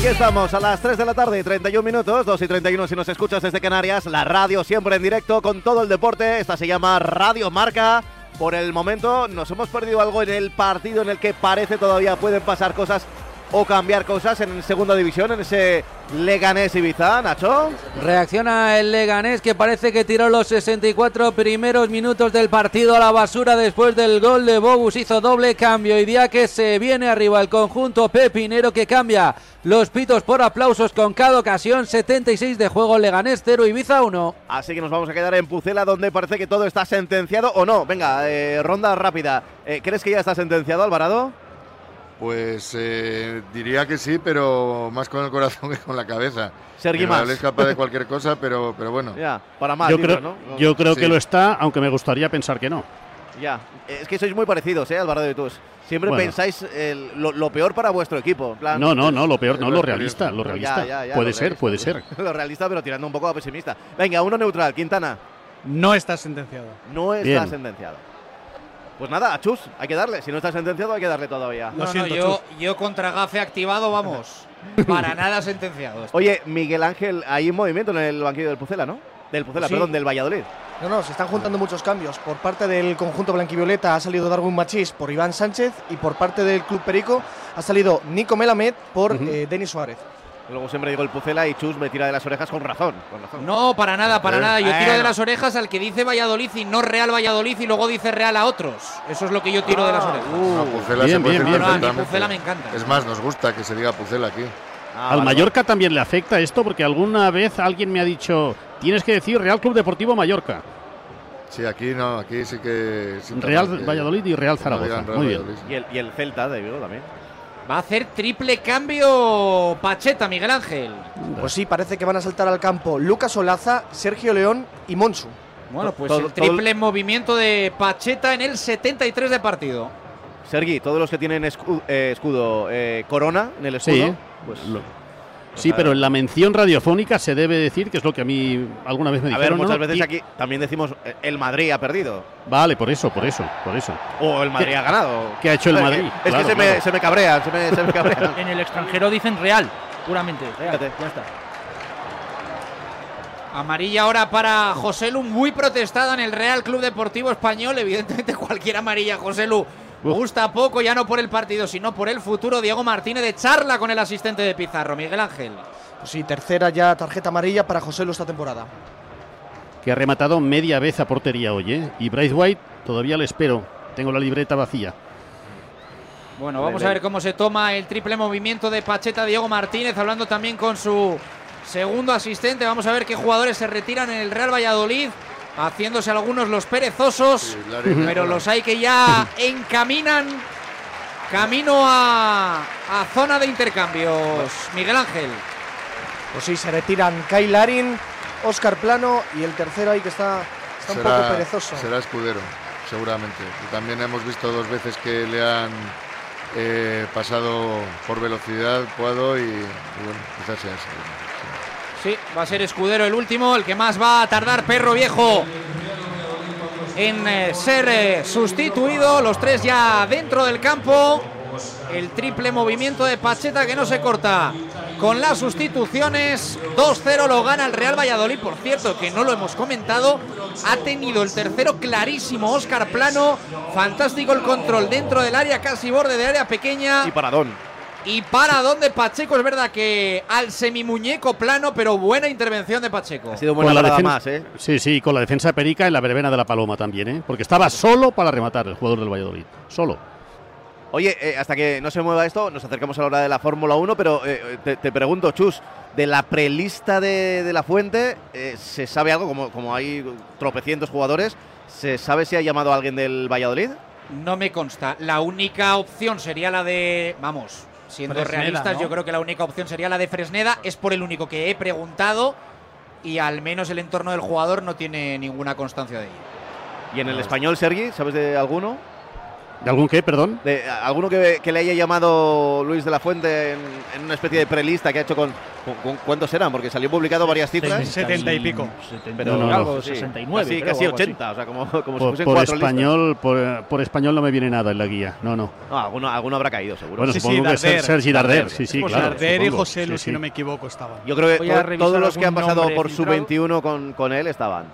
Aquí estamos a las 3 de la tarde y 31 minutos, 2 y 31 si nos escuchas desde Canarias, la radio siempre en directo con todo el deporte, esta se llama Radio Marca. Por el momento nos hemos perdido algo en el partido en el que parece todavía pueden pasar cosas o cambiar cosas en segunda división, en ese Leganés Ibiza, Nacho. Reacciona el Leganés que parece que tiró los 64 primeros minutos del partido a la basura después del gol de Bobus. Hizo doble cambio y día que se viene arriba el conjunto pepinero que cambia los pitos por aplausos con cada ocasión. 76 de juego Leganés 0 Ibiza 1. Así que nos vamos a quedar en Pucela donde parece que todo está sentenciado o no. Venga, eh, ronda rápida. Eh, ¿Crees que ya está sentenciado, Alvarado? Pues eh, diría que sí, pero más con el corazón que con la cabeza. Sergi más. Es capaz de cualquier cosa, pero, pero bueno. Ya, para más. yo creo, ¿no? yo creo Sí. que lo está, aunque me gustaría pensar que no. Ya, es que sois muy parecidos, ¿eh, Alvarado y tú. Siempre Bueno. pensáis el- lo, lo peor para vuestro equipo. plan- No, no, no, lo peor, no, Es lo realista, lo realista. ya, ya, puede lo ser, puede ser. lo realista, pero tirando un poco a pesimista. Venga, uno neutral, Quintana. No está sentenciado. No está Bien. sentenciado. Pues nada, Chus, hay que darle. Si no está sentenciado, hay que darle todavía. No, no, yo, yo contra Gafe activado, vamos. Para nada sentenciado. Oye, Miguel Ángel, hay un movimiento en el banquillo del Pucela, ¿no? Del Pucela, Sí. perdón, del Valladolid. No, no, se están juntando muchos cambios. Por parte del conjunto blanquivioleta ha salido Darwin Machís por Iván Sánchez y por parte del Club Perico ha salido Nico Melamed por eh, Denis Suárez. Luego siempre digo el Pucela y Chus me tira de las orejas con razón. Con razón. No, para nada, para Eh, nada. Yo tiro de las orejas al que dice Valladolid y no Real Valladolid y luego dice Real a otros. Eso es lo que yo tiro de las orejas. No, Pucela Bien, se puede bien, decir bien. No, a mí. Pucela me encanta. Es más, nos gusta que se diga Pucela aquí. Ah, Al Mallorca también le afecta esto porque alguna vez alguien me ha dicho, tienes que decir Real Club Deportivo Mallorca. Sí, aquí no, aquí sí que. sí Real que- Valladolid y Real Zaragoza. Real Muy bien. Valladolid. Y el, y el Celta de Vigo también. Va a hacer triple cambio Pacheta, Miguel Ángel. Pues sí, parece que van a saltar al campo Lucas Olaza, Sergio León y Monsu. Bueno, pues Todo- el triple movimiento de Pacheta en el 73 de partido. Sergi, todos los que tienen eh, escudo eh, corona en el escudo, Sí, pues Lo- sí, pero en la mención radiofónica se debe decir, que es lo que a mí alguna vez me a dijeron. ver, muchas ¿no? veces Y- aquí también decimos eh, el Madrid ha perdido Vale, por eso, por eso, por eso. o el Madrid ¿Qué- ha ganado. qué ha hecho el Eh, Madrid? Es Claro, que se, me, se me cabrean, se me, se me cabrean. En el extranjero dicen Real, puramente. Real, Fíjate. ya está. Amarilla ahora para José Lu, muy protestada en el Real Club Deportivo Español. Evidentemente, cualquier amarilla, José Lu, gusta poco, ya no por el partido, sino por el futuro. Diego Martínez de charla con el asistente de Pizarro, Miguel Ángel. Pues sí, tercera ya tarjeta amarilla para José Lu esta temporada. Que ha rematado media vez a portería hoy, ¿eh? Y Bryce White todavía le espero. Tengo la libreta vacía. Bueno, vamos a ver cómo se toma el triple movimiento de Pacheta Diego Martínez, hablando también con su segundo asistente. Vamos a ver qué jugadores se retiran en el Real Valladolid, haciéndose algunos los perezosos, pero los hay que ya encaminan camino a, a zona de intercambios. Miguel Ángel. Pues sí, se retiran Kyle Larin, Oscar Plano y el tercero ahí que está, está un poco perezoso. será escudero, seguramente. Y también hemos visto dos veces que le han eh, pasado por velocidad Puado y, y bueno, quizás sea ese. Sí, va a ser Escudero el último, el que más va a tardar Perro Viejo en eh, ser eh, sustituido. Los tres ya dentro del campo. El triple movimiento de Pacheta que no se corta. Con las sustituciones, 2-0 lo gana el Real Valladolid. Por cierto, que no lo hemos comentado, ha tenido el tercero clarísimo Oscar Plano. Fantástico el control dentro del área, casi borde de área pequeña. Y paradón. Y para donde Pacheco es verdad que al semimuñeco plano, pero buena intervención de Pacheco. Ha sido buena la parada defen- más, ¿eh? Sí, sí, con la defensa de Perica en la verbena de la Paloma también, ¿eh? Porque estaba solo para rematar el jugador del Valladolid. Solo. Oye, eh, hasta que no se mueva esto, nos acercamos a la hora de la Fórmula 1, pero eh, te, te pregunto, Chus, de la prelista de, de la fuente, eh, ¿se sabe algo? Como, como hay tropecientos jugadores, ¿se sabe si ha llamado a alguien del Valladolid? No me consta. La única opción sería la de. Vamos, siendo Fresneda, realistas, ¿no? yo creo que la única opción sería la de Fresneda. Es por el único que he preguntado y al menos el entorno del jugador no tiene ninguna constancia de ello. ¿Y en el español, Sergi, sabes de alguno? ¿De algún qué, perdón? De, ¿Alguno que, que le haya llamado Luis de la Fuente en, en una especie de prelista que ha hecho con, con- con- ¿Cuántos eran? Porque salió publicado varias cifras. Setenta y pico. Pero No, no, algo, sí, 69, Casi, creo, casi o algo así. 80, o sea, como, como si Por, fuesen por cuatro listas. español, por, por español no me viene nada en la guía. No, no. No, alguno, alguno habrá caído, seguro. Bueno, Sí, sí, supongo que Darder. Ser- Sergi Darder. Darder. Sí, sí, claro. Darder y. José Lu, Sí, si sí. no me equivoco, estaban. Yo creo que todos los que han pasado por su filtrado. 21 con, con él estaban.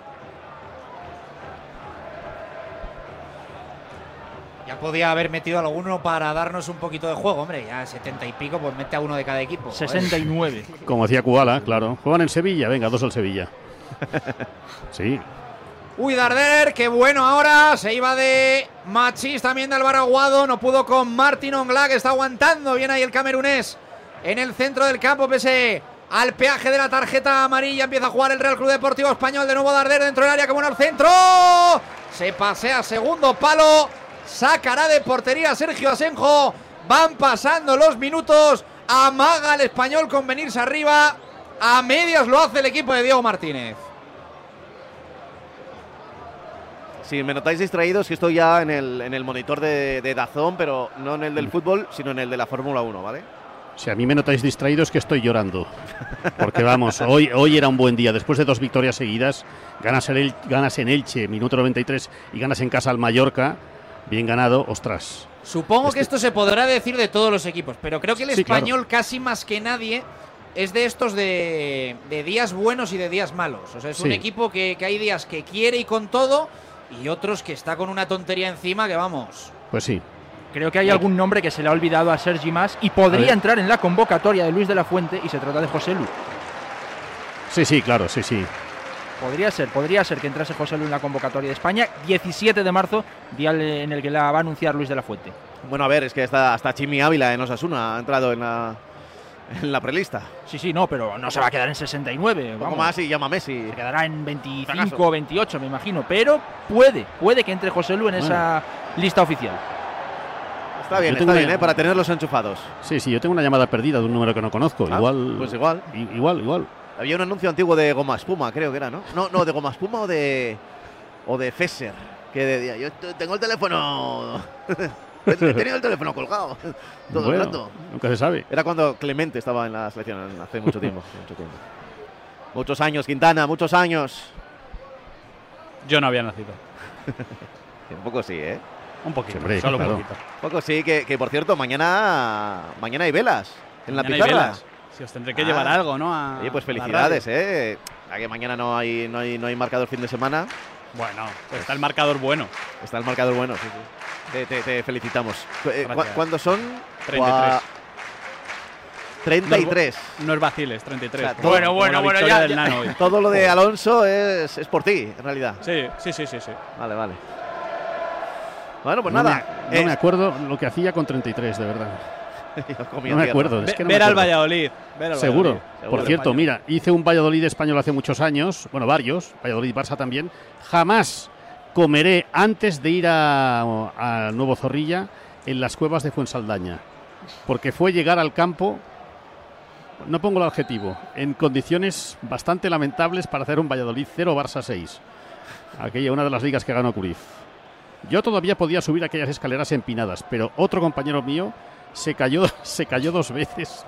Ya podía haber metido alguno para darnos un poquito de juego, hombre. Ya 70 y pico, pues mete a uno de cada equipo. joder. 69. Como decía Kubala, claro. Juegan en Sevilla, venga, dos al Sevilla. Sí. Uy, Darder, qué bueno ahora. Se iba de Machis también de Álvaro Aguado. No pudo con Martin Ongla, que está aguantando bien ahí el camerunés. En el centro del campo, pese al peaje de la tarjeta amarilla, empieza a jugar el Real Club Deportivo Español. De nuevo Darder dentro del área, como en el centro. Se pasea segundo palo. Sacará de portería Sergio Asenjo. Van pasando los minutos. Amaga el español con venirse arriba. A medias lo hace el equipo de Diego Martínez. Si me notáis distraídos, que estoy ya en el, en el monitor de, de Dazón, pero no en el del fútbol, sino en el de la Fórmula 1, ¿vale? Si a mí me notáis distraídos, que estoy llorando. Porque vamos, hoy, hoy era un buen día. Después de dos victorias seguidas, ganas en, El- ganas en Elche, minuto 93, y ganas en casa al Mallorca. Bien ganado, ostras. Supongo que Este- esto se podrá decir de todos los equipos, pero creo que el Sí, claro. español casi más que nadie es de estos de, de días buenos y de días malos. O sea, es un equipo que, que hay días que quiere y con todo y otros que está con una tontería encima que vamos. Pues sí. Creo que hay algún nombre que se le ha olvidado a Sergi Más y podría entrar en la convocatoria de Luis de la Fuente y se trata de José Lu. Sí, sí, claro, sí, sí. Podría ser, podría ser que entrase José Lu en la convocatoria de España. 17 de marzo, día en el que la va a anunciar Luis de la Fuente. Bueno, a ver, es que hasta, hasta Chimi Ávila en Osasuna ha entrado en la, en la prelista. Sí, sí, no, pero no se va a quedar en 69. Un poco vamos. más y llama Messi. Se quedará en 25 Fracaso. o 28, me imagino. Pero puede, puede que entre José Lu en Bueno. esa lista oficial. Está bien, está bien, una- ¿eh? Para tenerlos enchufados. Sí, sí, yo tengo una llamada perdida de un número que no conozco. Ah, igual. Pues igual. Igual, igual. Había un anuncio antiguo de Goma Espuma, creo que era, ¿no? No, no, de Goma Espuma o de. o de Fesser. Que decía, yo tengo el teléfono. He tenido el teléfono colgado todo Bueno, el rato. Nunca se sabe. Era cuando Clemente estaba en la selección hace mucho tiempo. mucho tiempo. Muchos años, Quintana, muchos años. Yo no había nacido. Un poco sí, ¿eh? Un poquito, Hombre, solo claro. un poquito. Un poco sí, que, que por cierto, mañana mañana hay velas en la Mañana hay pizarra. velas. Si os tendré que Ah. llevar algo, ¿no? A- Oye, pues a felicidades. ¿eh? Ya que mañana no hay, no hay, no hay marcador fin de semana. Bueno, pues está el marcador bueno. Está el marcador bueno, sí, sí. Te, te- te felicitamos. Eh, ¿cu- Gracias. ¿Cuántos son? 33. Gua- 33. No es vaciles, 33. O sea, como- todo- como la victoria del Nano hoy. Todo lo de Alonso es, es por ti, en realidad. Sí, sí, sí, sí. sí. Vale, vale. Bueno, pues no nada. Me, no me eh, acuerdo lo que hacía con 33, de verdad. No me acuerdo. es Ve- que no me ver al acuerdo. Valladolid. ver al Seguro. Valladolid. Por Seguro. cierto, mira, hice un Valladolid español hace muchos años, bueno, varios, Valladolid Barça también. Jamás comeré antes de ir a, a Nuevo Zorrilla en las cuevas de Fuensaldaña, porque fue llegar al campo, no pongo el adjetivo, en condiciones bastante lamentables para hacer un Valladolid 0 Barça 6. Aquella una de las ligas que ganó Cruyff. Yo todavía podía subir aquellas escaleras empinadas, pero otro compañero mío se cayó, se cayó dos veces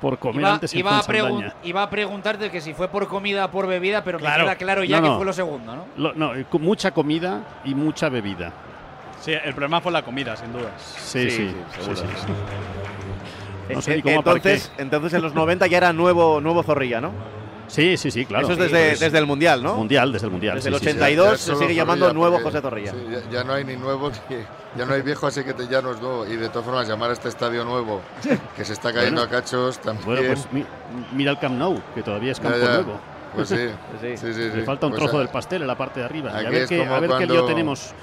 por comer Iba, antes iba a iba a preguntarte que si fue por comida o por bebida, pero Claro. me queda claro ya No, que no. fue lo segundo, ¿no? Lo- no, mucha comida y mucha bebida. Sí, el problema fue la comida, sin duda. Sí, sí, sí, seguro. sí, sí. No sé ni cómo entonces, entonces en los 90 ya era nuevo, nuevo Zorrilla, ¿no? Sí, sí, sí, claro. Eso es desde, Pues, desde el Mundial, ¿no? Mundial, desde el Mundial. Desde sí, el sí, sí. 82 Ya se sigue llamando Zorrilla, nuevo porque- José Zorrilla. sí, ya, ya no hay ni nuevo, ni, ya no hay viejo, así que te- ya no es nuevo. Y de todas formas, llamar a este estadio nuevo, que se está cayendo Bueno. a cachos también. Bueno, pues mi- mira el Camp Nou, que todavía es Ya, campo ya. nuevo. Pues sí, sí, sí, sí. Le falta un Pues trozo a- del pastel en la parte de arriba. Y a ver, como a ver qué lío cuando- tenemos.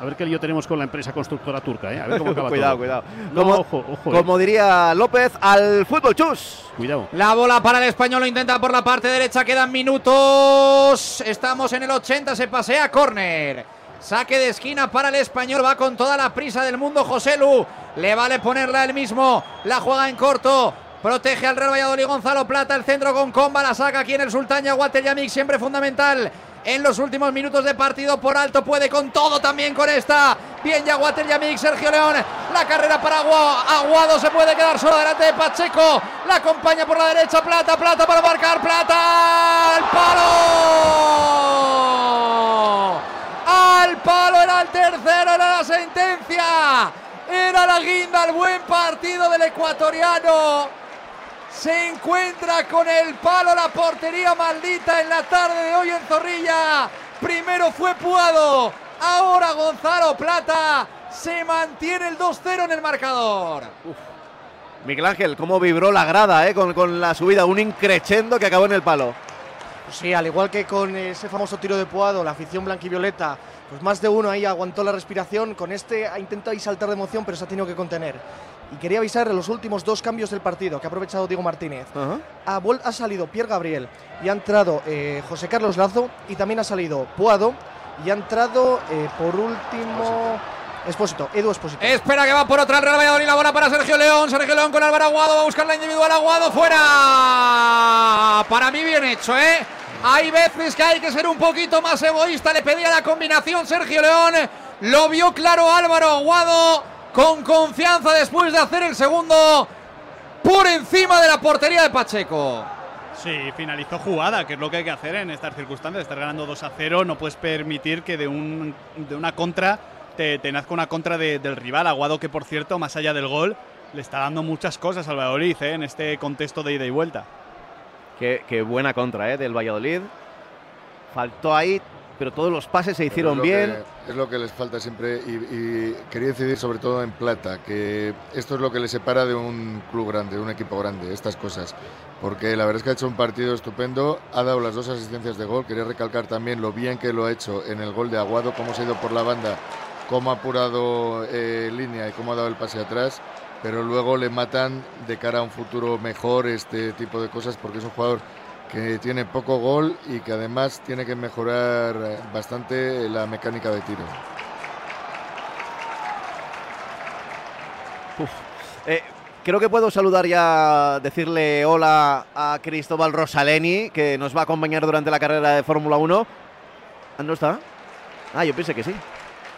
A ver qué lío tenemos con la empresa constructora turca, ¿eh? A ver cómo acaba cuidado, todo. cuidado. No, como, ojo, ojo. eh. como diría López, al fútbol chus. Cuidado. La bola para el español, lo intenta por la parte derecha, quedan minutos. Estamos en el 80, se pasea córner. Saque de esquina para el español, va con toda la prisa del mundo José Lu. Le vale ponerla él mismo, la juega en corto. Protege al Real Valladolid Gonzalo Plata, el centro con comba, la saca aquí en el Sultán Yaguate Yamik, siempre fundamental. En los últimos minutos de partido por alto puede con todo también con esta. Bien Yaguate Yamik, Sergio León. La carrera para Aguado. Aguado se puede quedar solo delante de Pacheco. La acompaña por la derecha Plata, Plata para marcar Plata. ¡Al palo! ¡Al palo! Era el tercero, era la sentencia. Era la guinda, el buen partido del ecuatoriano. Se encuentra con el palo la portería maldita en la tarde de hoy en Zorrilla. Primero fue Puado, ahora Gonzalo Plata. Se mantiene el 2-0 en el marcador. Miguel Ángel, cómo vibró la grada eh, con, con la subida, un increchendo que acabó en el palo. Sí, al igual que con ese famoso tiro de Puado, la afición blanquivioleta, pues más de uno ahí aguantó la respiración. Con este ha intentado ahí saltar de emoción, pero se ha tenido que contener. Y quería avisar los últimos dos cambios del partido que ha aprovechado Diego Martínez. Ha, ha salido Pierre Gabriel y ha entrado eh, José Carlos Lazo y también ha salido Puado y ha entrado eh, por último Expósito, Edu Expósito. Espera que va por otra el Real Valladolid, la bola para Sergio León. Sergio León con Álvaro Aguado, va a buscar la individual Aguado fuera. Para mí bien hecho, ¿eh? Hay veces que hay que ser un poquito más egoísta. Le pedía la combinación Sergio León. Lo vio claro Álvaro Aguado con confianza después de hacer el segundo por encima de la portería de Pacheco. Sí, finalizó jugada, que es lo que hay que hacer en estas circunstancias. Estar ganando 2 a 0, no puedes permitir que de, un, de una contra te, te nazca una contra de- del rival. Aguado, que por cierto, más allá del gol, le está dando muchas cosas al Valladolid ¿eh? en este contexto de ida y vuelta. Qué, qué buena contra eh, del Valladolid. Faltó ahí, pero todos los pases se hicieron es bien. que- es lo que les falta siempre y, y quería incidir sobre todo en Plata, que esto es lo que les separa de un club grande, de un equipo grande, estas cosas. Porque la verdad es que ha hecho un partido estupendo, ha dado las dos asistencias de gol, quería recalcar también lo bien que lo ha hecho en el gol de Aguado, cómo se ha ido por la banda, cómo ha apurado eh, línea y cómo ha dado el pase atrás, pero luego le matan de cara a un futuro mejor este tipo de cosas porque es un jugador que tiene poco gol y que además tiene que mejorar eh, bastante la mecánica de tiro. Eh, creo que puedo saludar ya, decirle hola a Cristóbal Rosaleni, que nos va a acompañar durante la carrera de Fórmula 1. Ah, ¿No está? Ah, yo pensé que sí.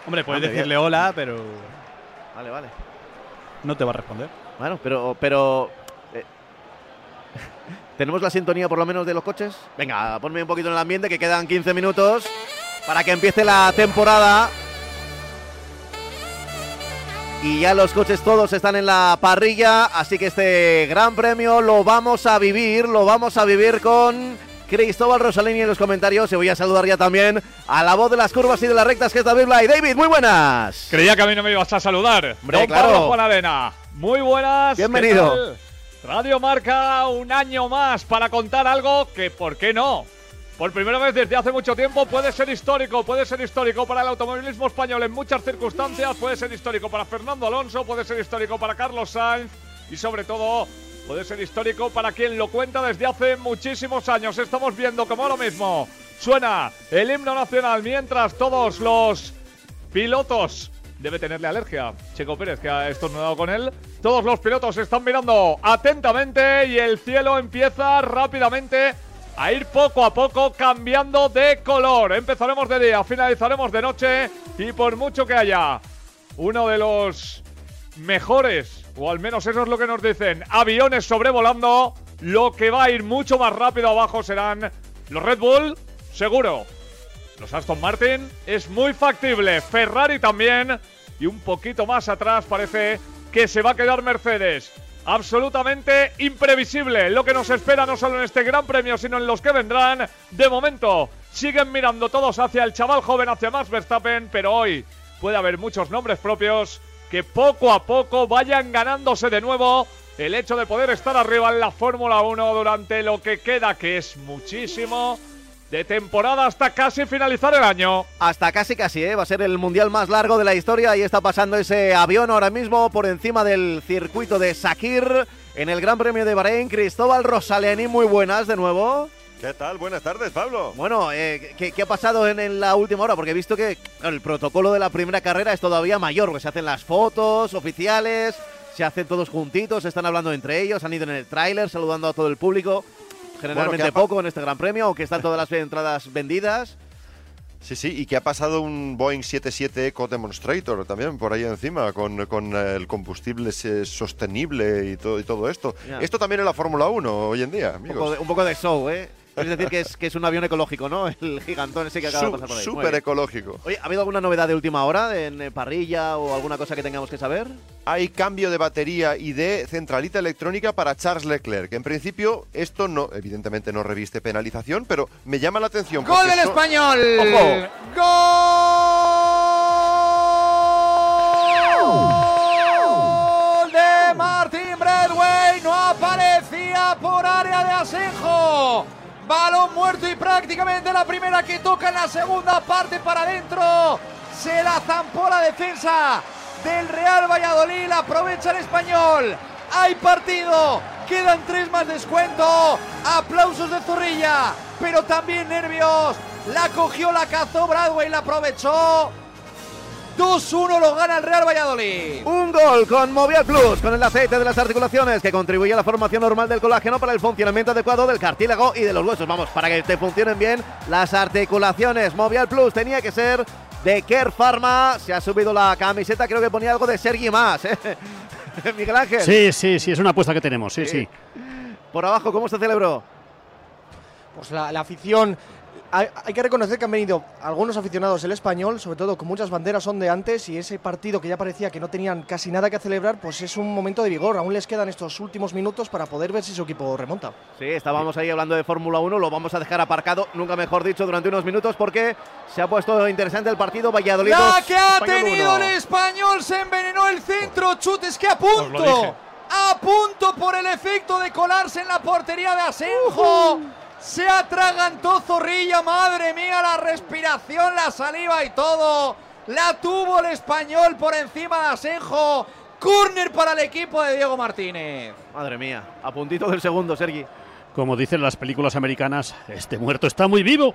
Hombre, puedes Ah, decirle bien. hola, pero Vale, vale. no te va a responder. Bueno, pero. pero eh, ¿Tenemos la sintonía por lo menos de los coches? Venga, ponme un poquito en el ambiente, que quedan 15 minutos para que empiece la temporada. Y ya los coches todos están en la parrilla, así que este gran premio lo vamos a vivir, lo vamos a vivir con Cristóbal Rosalini en los comentarios. Y voy a saludar ya también a la voz de las curvas y de las rectas, que es David Blay. David, muy buenas. Creía que a mí no me ibas a saludar. Hombre, Don claro. Pablo Juanadena. Muy buenas. ¿qué Bienvenido. Radio Marca un año más para contar algo que, ¿por qué no? Por primera vez desde hace mucho tiempo puede ser histórico, puede ser histórico para el automovilismo español en muchas circunstancias, puede ser histórico para Fernando Alonso, puede ser histórico para Carlos Sainz y sobre todo puede ser histórico para quien lo cuenta desde hace muchísimos años. Estamos viendo como ahora mismo suena el himno nacional mientras todos los pilotos debe tenerle alergia. Checo Pérez, que ha estornudado con él. Todos los pilotos están mirando atentamente y el cielo empieza rápidamente a ir poco a poco cambiando de color. Empezaremos de día, finalizaremos de noche y por mucho que haya uno de los mejores, o al menos eso es lo que nos dicen, aviones sobrevolando, lo que va a ir mucho más rápido abajo serán los Red Bull, seguro. Los Aston Martin es muy factible. Ferrari también. Y un poquito más atrás parece que se va a quedar Mercedes. Absolutamente imprevisible lo que nos espera no solo en este Gran Premio, sino en los que vendrán. De momento, siguen mirando todos hacia el chaval joven, hacia Max Verstappen, pero hoy puede haber muchos nombres propios que poco a poco vayan ganándose de nuevo el hecho de poder estar arriba en la Fórmula 1 durante lo que queda, que es muchísimo de temporada hasta casi finalizar el año. Hasta casi casi, ¿eh? va a ser el mundial más largo de la historia y está pasando ese avión ahora mismo por encima del circuito de Sakir en el Gran Premio de Bahrein. Cristóbal Rosaleni, muy buenas de nuevo. ¿Qué tal? Buenas tardes, Pablo. Bueno, eh, ¿qué, qué ha pasado en, en la última hora? Porque he visto que el protocolo de la primera carrera es todavía mayor, porque se hacen las fotos oficiales, se hacen todos juntitos, están hablando entre ellos, han ido en el tráiler saludando a todo el público. Generalmente Bueno, ¿qué ha pa- poco en este Gran Premio, aunque están todas las entradas vendidas. Sí, sí, y que ha pasado un Boeing 77 Eco Demonstrator también por ahí encima, con, con el combustible sostenible y todo, y todo esto. Esto también en la Fórmula 1 hoy en día, Un amigos. poco, de, un poco de show, ¿eh? Es decir, que es, que es un avión ecológico, ¿no? El gigantón ese que acaba de pasar por ahí. Súper ecológico. Oye, ¿ha habido alguna novedad de última hora en eh, parrilla o alguna cosa que tengamos que saber? Hay cambio de batería y de centralita electrónica para Charles Leclerc. En principio, esto no, evidentemente no reviste penalización, pero me llama la atención. ¡Gol del so- español! ¡Ojo! ¡Gol Balón muerto y prácticamente la primera que toca en la segunda parte para adentro. Se la zampó la defensa del Real Valladolid. La aprovecha el español. Hay partido. Quedan tres más descuento. Aplausos de Zorrilla. Pero también nervios. La cogió, la cazó Bradway, la aprovechó. 2-1 lo gana el Real Valladolid. Un gol con Movial Plus, con el aceite de las articulaciones que contribuye a la formación normal del colágeno para el funcionamiento adecuado del cartílago y de los huesos. Vamos, para que te funcionen bien las articulaciones. Movial Plus tenía que ser de Care Pharma. Se ha subido la camiseta, creo que ponía algo de Sergi más. ¿eh? Miguel Ángel. Sí, sí, sí, es una apuesta que tenemos, sí, sí. Por abajo, ¿cómo se celebró? Pues la, la afición. Hay, hay que reconocer que han venido algunos aficionados del español, sobre todo con muchas banderas ondeantes, y ese partido que ya parecía que no tenían casi nada que celebrar, pues es un momento de vigor. Aún les quedan estos últimos minutos para poder ver si su equipo remonta. Sí, estábamos ahí hablando de Fórmula 1, lo vamos a dejar aparcado, nunca mejor dicho, durante unos minutos porque se ha puesto interesante el partido Valladolid. La que ha Español tenido uno. el español se envenenó el centro. Chutes que a punto. A punto por el efecto de colarse en la portería de Asenjo. Se atragantó Zorrilla, madre mía, la respiración, la saliva y todo. La tuvo el español por encima de Asenjo. Corner para el equipo de Diego Martínez. Madre mía, a puntito del segundo, Sergi. Como dicen las películas americanas, este muerto está muy vivo.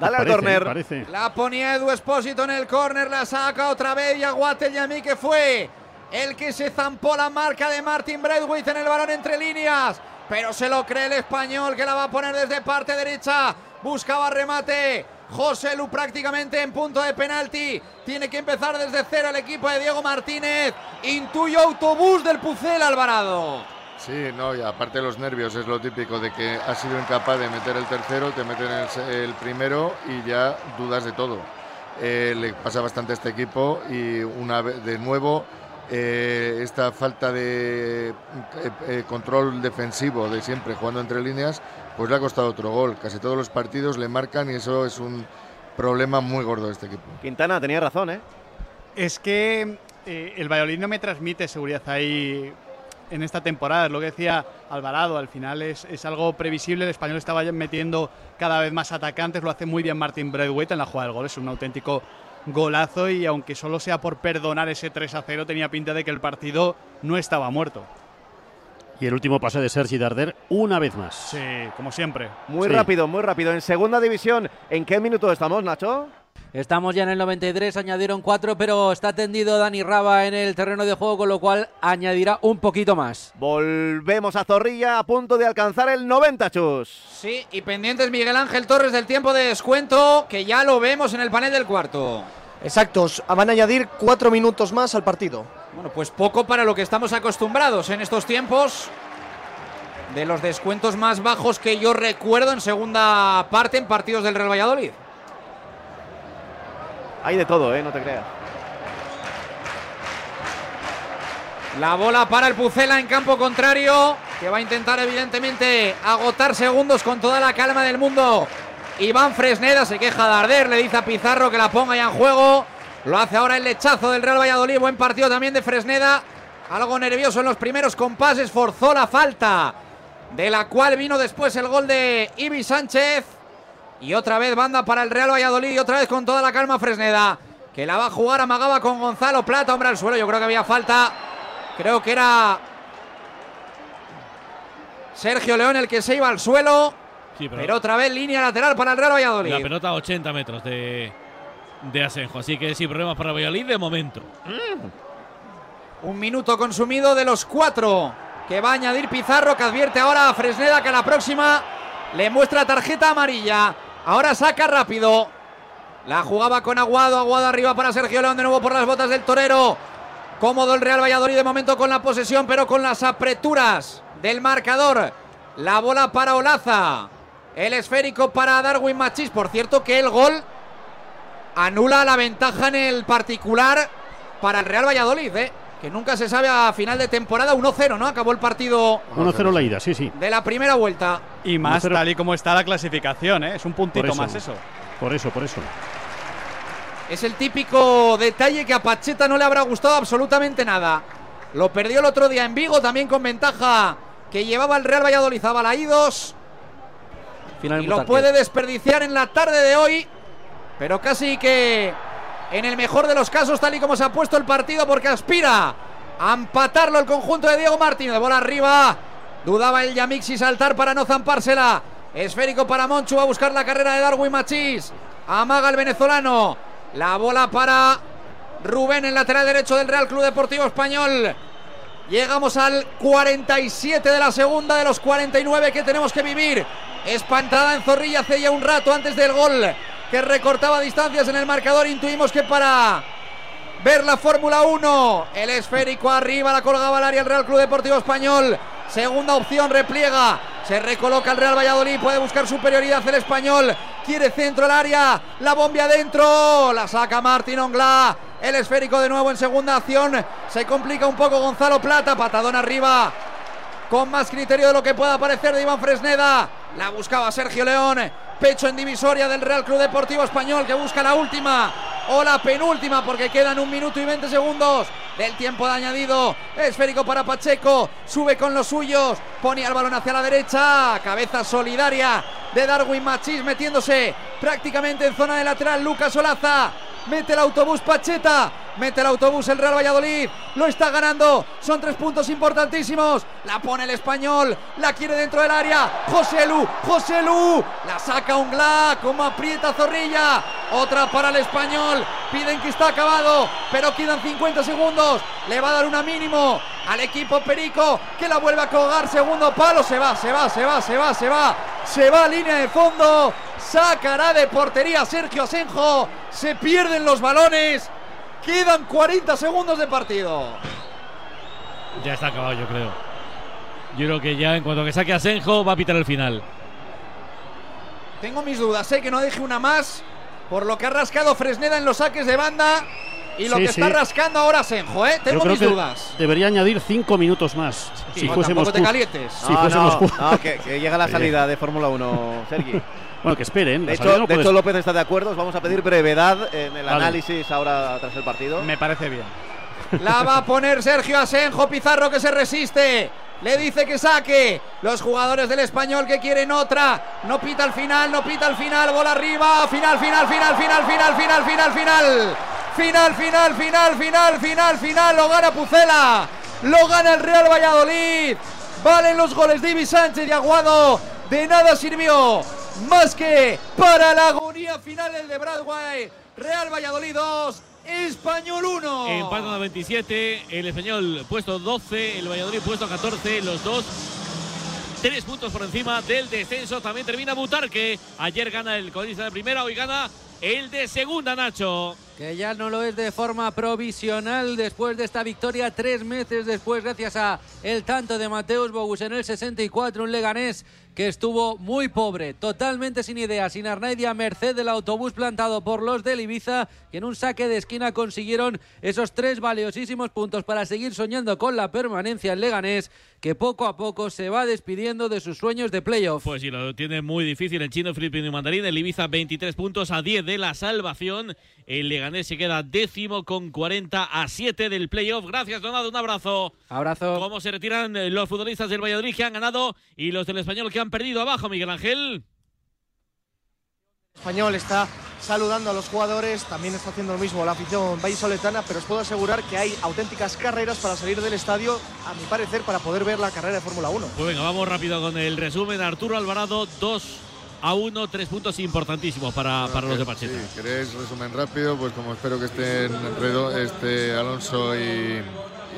Dale al Parece, córner. parece. La ponía Edu Espósito en el córner, la saca otra vez y Aguate Yamí que fue el que se zampó la marca de Martin Braithwaite en el balón entre líneas. Pero se lo cree el español que la va a poner desde parte derecha. Buscaba remate. José Lu prácticamente en punto de penalti. Tiene que empezar desde cero el equipo de Diego Martínez. Intuyo autobús del Pucel Alvarado. Sí, no, y aparte los nervios es lo típico de que has sido incapaz de meter el tercero, te meten el primero y ya dudas de todo. Eh, le pasa bastante a este equipo y una vez de nuevo eh, esta falta de eh, eh, control defensivo de siempre jugando entre líneas, pues le ha costado otro gol. Casi todos los partidos le marcan y eso es un problema muy gordo de este equipo. Quintana tenía razón, ¿eh? Es que eh, el Valladolid no me transmite seguridad ahí en esta temporada. Es lo que decía Alvarado, al final es, es algo previsible. El español estaba metiendo cada vez más atacantes, lo hace muy bien Martin Braithwaite en la jugada del gol. Es un auténtico golazo y aunque solo sea por perdonar ese 3 a 0, tenía pinta de que el partido no estaba muerto. Y el último pase de Sergi Darder una vez más. Sí, como siempre. Muy Sí. rápido, muy rápido. En segunda división, ¿en qué minuto estamos, Nacho? Estamos ya en el 93, añadieron cuatro, pero está tendido Dani Raba en el terreno de juego, con lo cual añadirá un poquito más. Volvemos a Zorrilla a punto de alcanzar el 90, chus. Sí, y pendientes Miguel Ángel Torres del tiempo de descuento, que ya lo vemos en el panel del cuarto. Exactos, van a añadir cuatro minutos más al partido. Bueno, pues poco para lo que estamos acostumbrados en estos tiempos. De los descuentos más bajos que yo recuerdo en segunda parte en partidos del Real Valladolid. Hay de todo, ¿eh? No te creas. La bola para el Pucela en campo contrario, que va a intentar evidentemente agotar segundos con toda la calma del mundo. Iván Fresneda se queja de arder, le dice a Pizarro que la ponga ya en juego. Lo hace ahora el lechazo del Real Valladolid, buen partido también de Fresneda. Algo nervioso en los primeros compases, forzó la falta, de la cual vino después el gol de Ibi Sánchez. Y otra vez banda para el Real Valladolid y otra vez con toda la calma Fresneda, que la va a jugar amagaba con Gonzalo Plata, hombre al suelo, yo creo que había falta. Creo que era Sergio León el que se iba al suelo. Sí, pero... otra vez línea lateral para el Real Valladolid. La pelota a 80 metros de, de Asenjo. Así que sin problemas para Valladolid de momento. Un minuto consumido de los cuatro que va a añadir Pizarro, que advierte ahora a Fresneda que a la próxima le muestra tarjeta amarilla. Ahora saca rápido. La jugaba con Aguado, Aguado arriba para Sergio León de nuevo por las botas del torero. Cómodo el Real Valladolid de momento con la posesión, pero con las apreturas del marcador. La bola para Olaza. El esférico para Darwin Machís. Por cierto que el gol anula la ventaja en el particular para el Real Valladolid, ¿eh? Que nunca se sabe a final de temporada 1-0, ¿no? Acabó el partido 1-0 la ida, sí, sí. de la primera vuelta. Y más 1-0. tal y como está la clasificación, ¿eh? es un puntito eso. más eso. Por eso, por eso. Es el típico detalle que a Pacheta no le habrá gustado absolutamente nada. Lo perdió el otro día en Vigo, también con ventaja que llevaba el Real Valladolid a Balaídos. Final Y lo puede desperdiciar en la tarde de hoy, pero casi que en el mejor de los casos, tal y como se ha puesto el partido, porque aspira a empatarlo el conjunto de Diego Martínez. Bola arriba, dudaba el Yamik si saltar para no zampársela. Esférico para Monchu, va a buscar la carrera de Darwin Machís. Amaga el venezolano. La bola para Rubén, el lateral derecho del Real Club Deportivo Español. Llegamos al 47 de la segunda de los 49 que tenemos que vivir. Espantada en Zorrilla hace ya un rato antes del gol que recortaba distancias en el marcador. Intuimos que para ver la Fórmula 1, el esférico arriba la colgaba al área el Real Club Deportivo Español. Segunda opción, repliega. Se recoloca el Real Valladolid, puede buscar superioridad el español. Quiere centro al área, la bomba adentro, la saca Martín Ongla. El esférico de nuevo en segunda acción. Se complica un poco Gonzalo Plata, patadón arriba. Con más criterio de lo que pueda parecer de Iván Fresneda. La buscaba Sergio León. Pecho en divisoria del Real Club Deportivo Español que busca la última o la penúltima porque quedan un minuto y 20 segundos del tiempo de añadido. Esférico para Pacheco. Sube con los suyos. Pone el balón hacia la derecha. Cabeza solidaria de Darwin Machís metiéndose prácticamente en zona de lateral. Lucas Olaza. Mete el autobús Pacheta. Mete el autobús el Real Valladolid. Lo está ganando. Son tres puntos importantísimos. La pone el español. La quiere dentro del área. José Lu. José Lu. La saca Ungla. Como aprieta Zorrilla. Otra para el español. Piden que está acabado. Pero quedan 50 segundos. Le va a dar una mínimo al equipo Perico. Que la vuelve a colgar. Segundo palo. Se va, se va, se va, se va, se va. Se va a línea de fondo. Sacará de portería Sergio Asenjo. Se pierden los balones. Quedan 40 segundos de partido. Ya está acabado, yo creo. Yo creo que ya en cuanto que saque a Senjo va a pitar el final. Tengo mis dudas, sé que no deje una más. Por lo que ha rascado Fresneda en los saques de banda. Y lo Sí, que está sí. rascando ahora Senjo, ¿eh? Yo Tengo creo mis que dudas. debería añadir cinco minutos más. Sí, si no, fuésemos te calientes. Si No, fuésemos no, no, que, que llega la salida de Fórmula 1, Sergi. Bueno, que esperen. De hecho, salida no de puedes- hecho, López está de acuerdo. Os vamos a pedir brevedad en el Vale. análisis ahora tras el partido. Me parece bien. La va a poner Sergio Asenjo, Pizarro que se resiste. Le dice que saque. Los jugadores del español que quieren otra. No pita al final, no pita al final. Bola arriba. Final, final, final, final, final, final, final, final. Final, final, final, final, final, final. Lo gana Pucela. Lo gana el Real Valladolid. Valen los goles de Ibi Sánchez y Aguado. De nada sirvió. Más que para la agonía final el de Bradway. Real Valladolid 2. Español 1. Empate a 27, el español puesto 12, el Valladolid puesto 14, los dos tres puntos por encima del descenso. También termina Butarque. Ayer gana el colista de primera, hoy gana el de segunda, Nacho. Que ya no lo es de forma provisional después de esta victoria, tres meses después, gracias a el tanto de Mateus Bogus en el 64, un leganés que estuvo muy pobre, totalmente sin idea, sin Arnaidia, merced del autobús plantado por los del Ibiza, que en un saque de esquina consiguieron esos tres valiosísimos puntos para seguir soñando con la permanencia en Leganés, que poco a poco se va despidiendo de sus sueños de playoff. Pues sí, lo tiene muy difícil el chino filipino y mandarín. El Ibiza 23 puntos a 10 de la salvación. El Leganés se queda décimo con 40 a 7 del playoff. Gracias, Donado. Un abrazo. Abrazo. ¿Cómo se retiran los futbolistas del Valladolid que han ganado y los del Español que han perdido abajo, Miguel Ángel? Español está saludando a los jugadores, también está haciendo lo mismo la afición vallisoletana, pero os puedo asegurar que hay auténticas carreras para salir del estadio, a mi parecer, para poder ver la carrera de Fórmula 1. Pues venga, vamos rápido con el resumen. Arturo Alvarado, 2 a 1, tres puntos importantísimos para, para los de Pacheta. Si queréis resumen rápido, pues como espero que estén Redo, este Alonso y,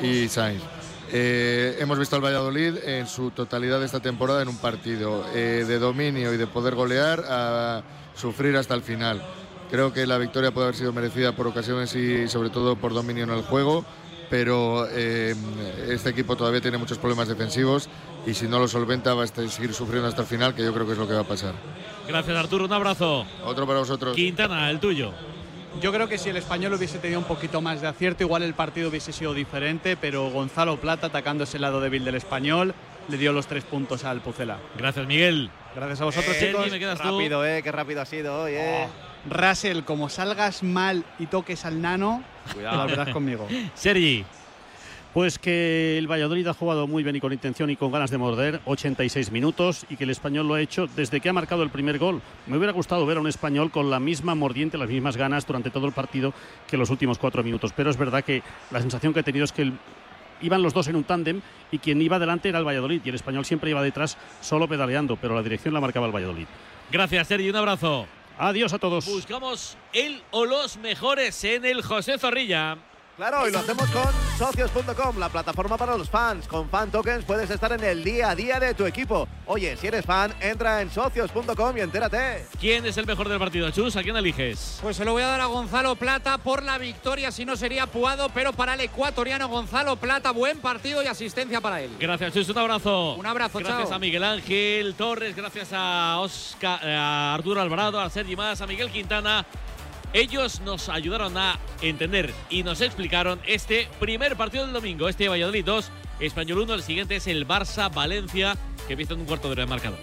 y Sainz. Eh, hemos visto al Valladolid en su totalidad esta temporada en un partido eh, de dominio y de poder golear a sufrir hasta el final. Creo que la victoria puede haber sido merecida por ocasiones y sobre todo por dominio en el juego, pero eh, este equipo todavía tiene muchos problemas defensivos y si no lo solventa va a estar- seguir sufriendo hasta el final, que yo creo que es lo que va a pasar. Gracias, Arturo. Un abrazo. Otro para vosotros. Quintana, el tuyo. Yo creo que si el español hubiese tenido un poquito más de acierto, igual el partido hubiese sido diferente, pero Gonzalo Plata, atacando ese lado débil del español, le dio los tres puntos al Pucela. Gracias, Miguel. Gracias a vosotros, Eh, chicos. me quedas tú. Rápido, eh, qué rápido ha sido hoy, eh. Russell, como salgas mal y toques al nano, Cuidado. lo verás conmigo. Sergi. Pues que el Valladolid ha jugado muy bien y con intención y con ganas de morder, 86 minutos, y que el español lo ha hecho desde que ha marcado el primer gol. Me hubiera gustado ver a un español con la misma mordiente, las mismas ganas durante todo el partido que los últimos cuatro minutos. Pero es verdad que la sensación que he tenido es que el- iban los dos en un tándem y quien iba delante era el Valladolid y el español siempre iba detrás solo pedaleando, pero la dirección la marcaba el Valladolid. Gracias, Sergi. Un abrazo. Adiós a todos. Buscamos el o los mejores en el José Zorrilla. Claro, y lo hacemos con socios.com, la plataforma para los fans. Con fan tokens puedes estar en el día a día de tu equipo. Oye, si eres fan, entra en socios.com y entérate. ¿Quién es el mejor del partido, Chus? ¿A quién eliges? Pues se lo voy a dar a Gonzalo Plata por la victoria, si no sería Puado, pero para el ecuatoriano Gonzalo Plata, buen partido y asistencia para él. Gracias, Chus. Un abrazo. Un abrazo, Gracias chao. a Miguel Ángel Torres, gracias a, Oscar, a Arturo Alvarado, a Sergi Más, a Miguel Quintana. Ellos nos ayudaron a entender y nos explicaron este primer partido del domingo, este Valladolid 2, Español 1. El siguiente es el Barça-Valencia, que empieza en un cuarto de hora de marcador.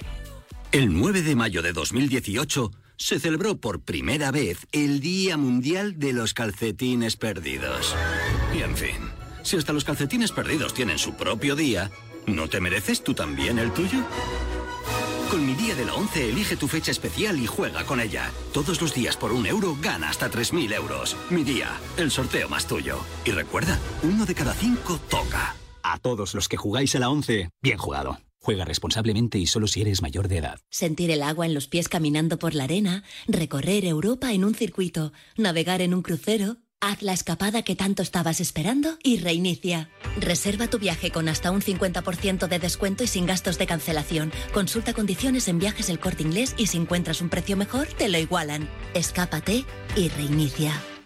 El 9 de mayo de 2018 se celebró por primera vez el Día Mundial de los Calcetines Perdidos. Y en fin, si hasta los calcetines perdidos tienen su propio día, ¿no te mereces tú también el tuyo? Con mi día de la 11 elige tu fecha especial y juega con ella. Todos los días por un euro gana hasta 3.000 euros. Mi día, el sorteo más tuyo. Y recuerda, uno de cada cinco toca. A todos los que jugáis a la 11, bien jugado. Juega responsablemente y solo si eres mayor de edad. Sentir el agua en los pies caminando por la arena, recorrer Europa en un circuito, navegar en un crucero. Haz la escapada que tanto estabas esperando y reinicia. Reserva tu viaje con hasta un 50% de descuento y sin gastos de cancelación. Consulta condiciones en viajes el corte inglés y si encuentras un precio mejor, te lo igualan. Escápate y reinicia.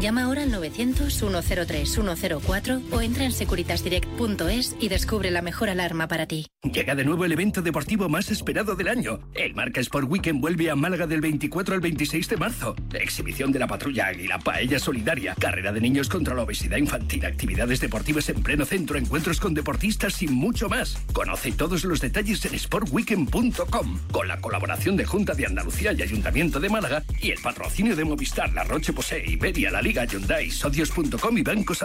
Llama ahora al 900-103-104 o entra en securitasdirect.es y descubre la mejor alarma para ti. Llega de nuevo el evento deportivo más esperado del año. El Marca Sport Weekend vuelve a Málaga del 24 al 26 de marzo. Exhibición de la patrulla Águila, paella solidaria, carrera de niños contra la obesidad infantil, actividades deportivas en pleno centro, encuentros con deportistas y mucho más. Conoce todos los detalles en sportweekend.com con la colaboración de Junta de Andalucía y Ayuntamiento de Málaga y el patrocinio de Movistar, La Roche Posay, Iberia, La Liga, Hyundai, Socios.com y Bancos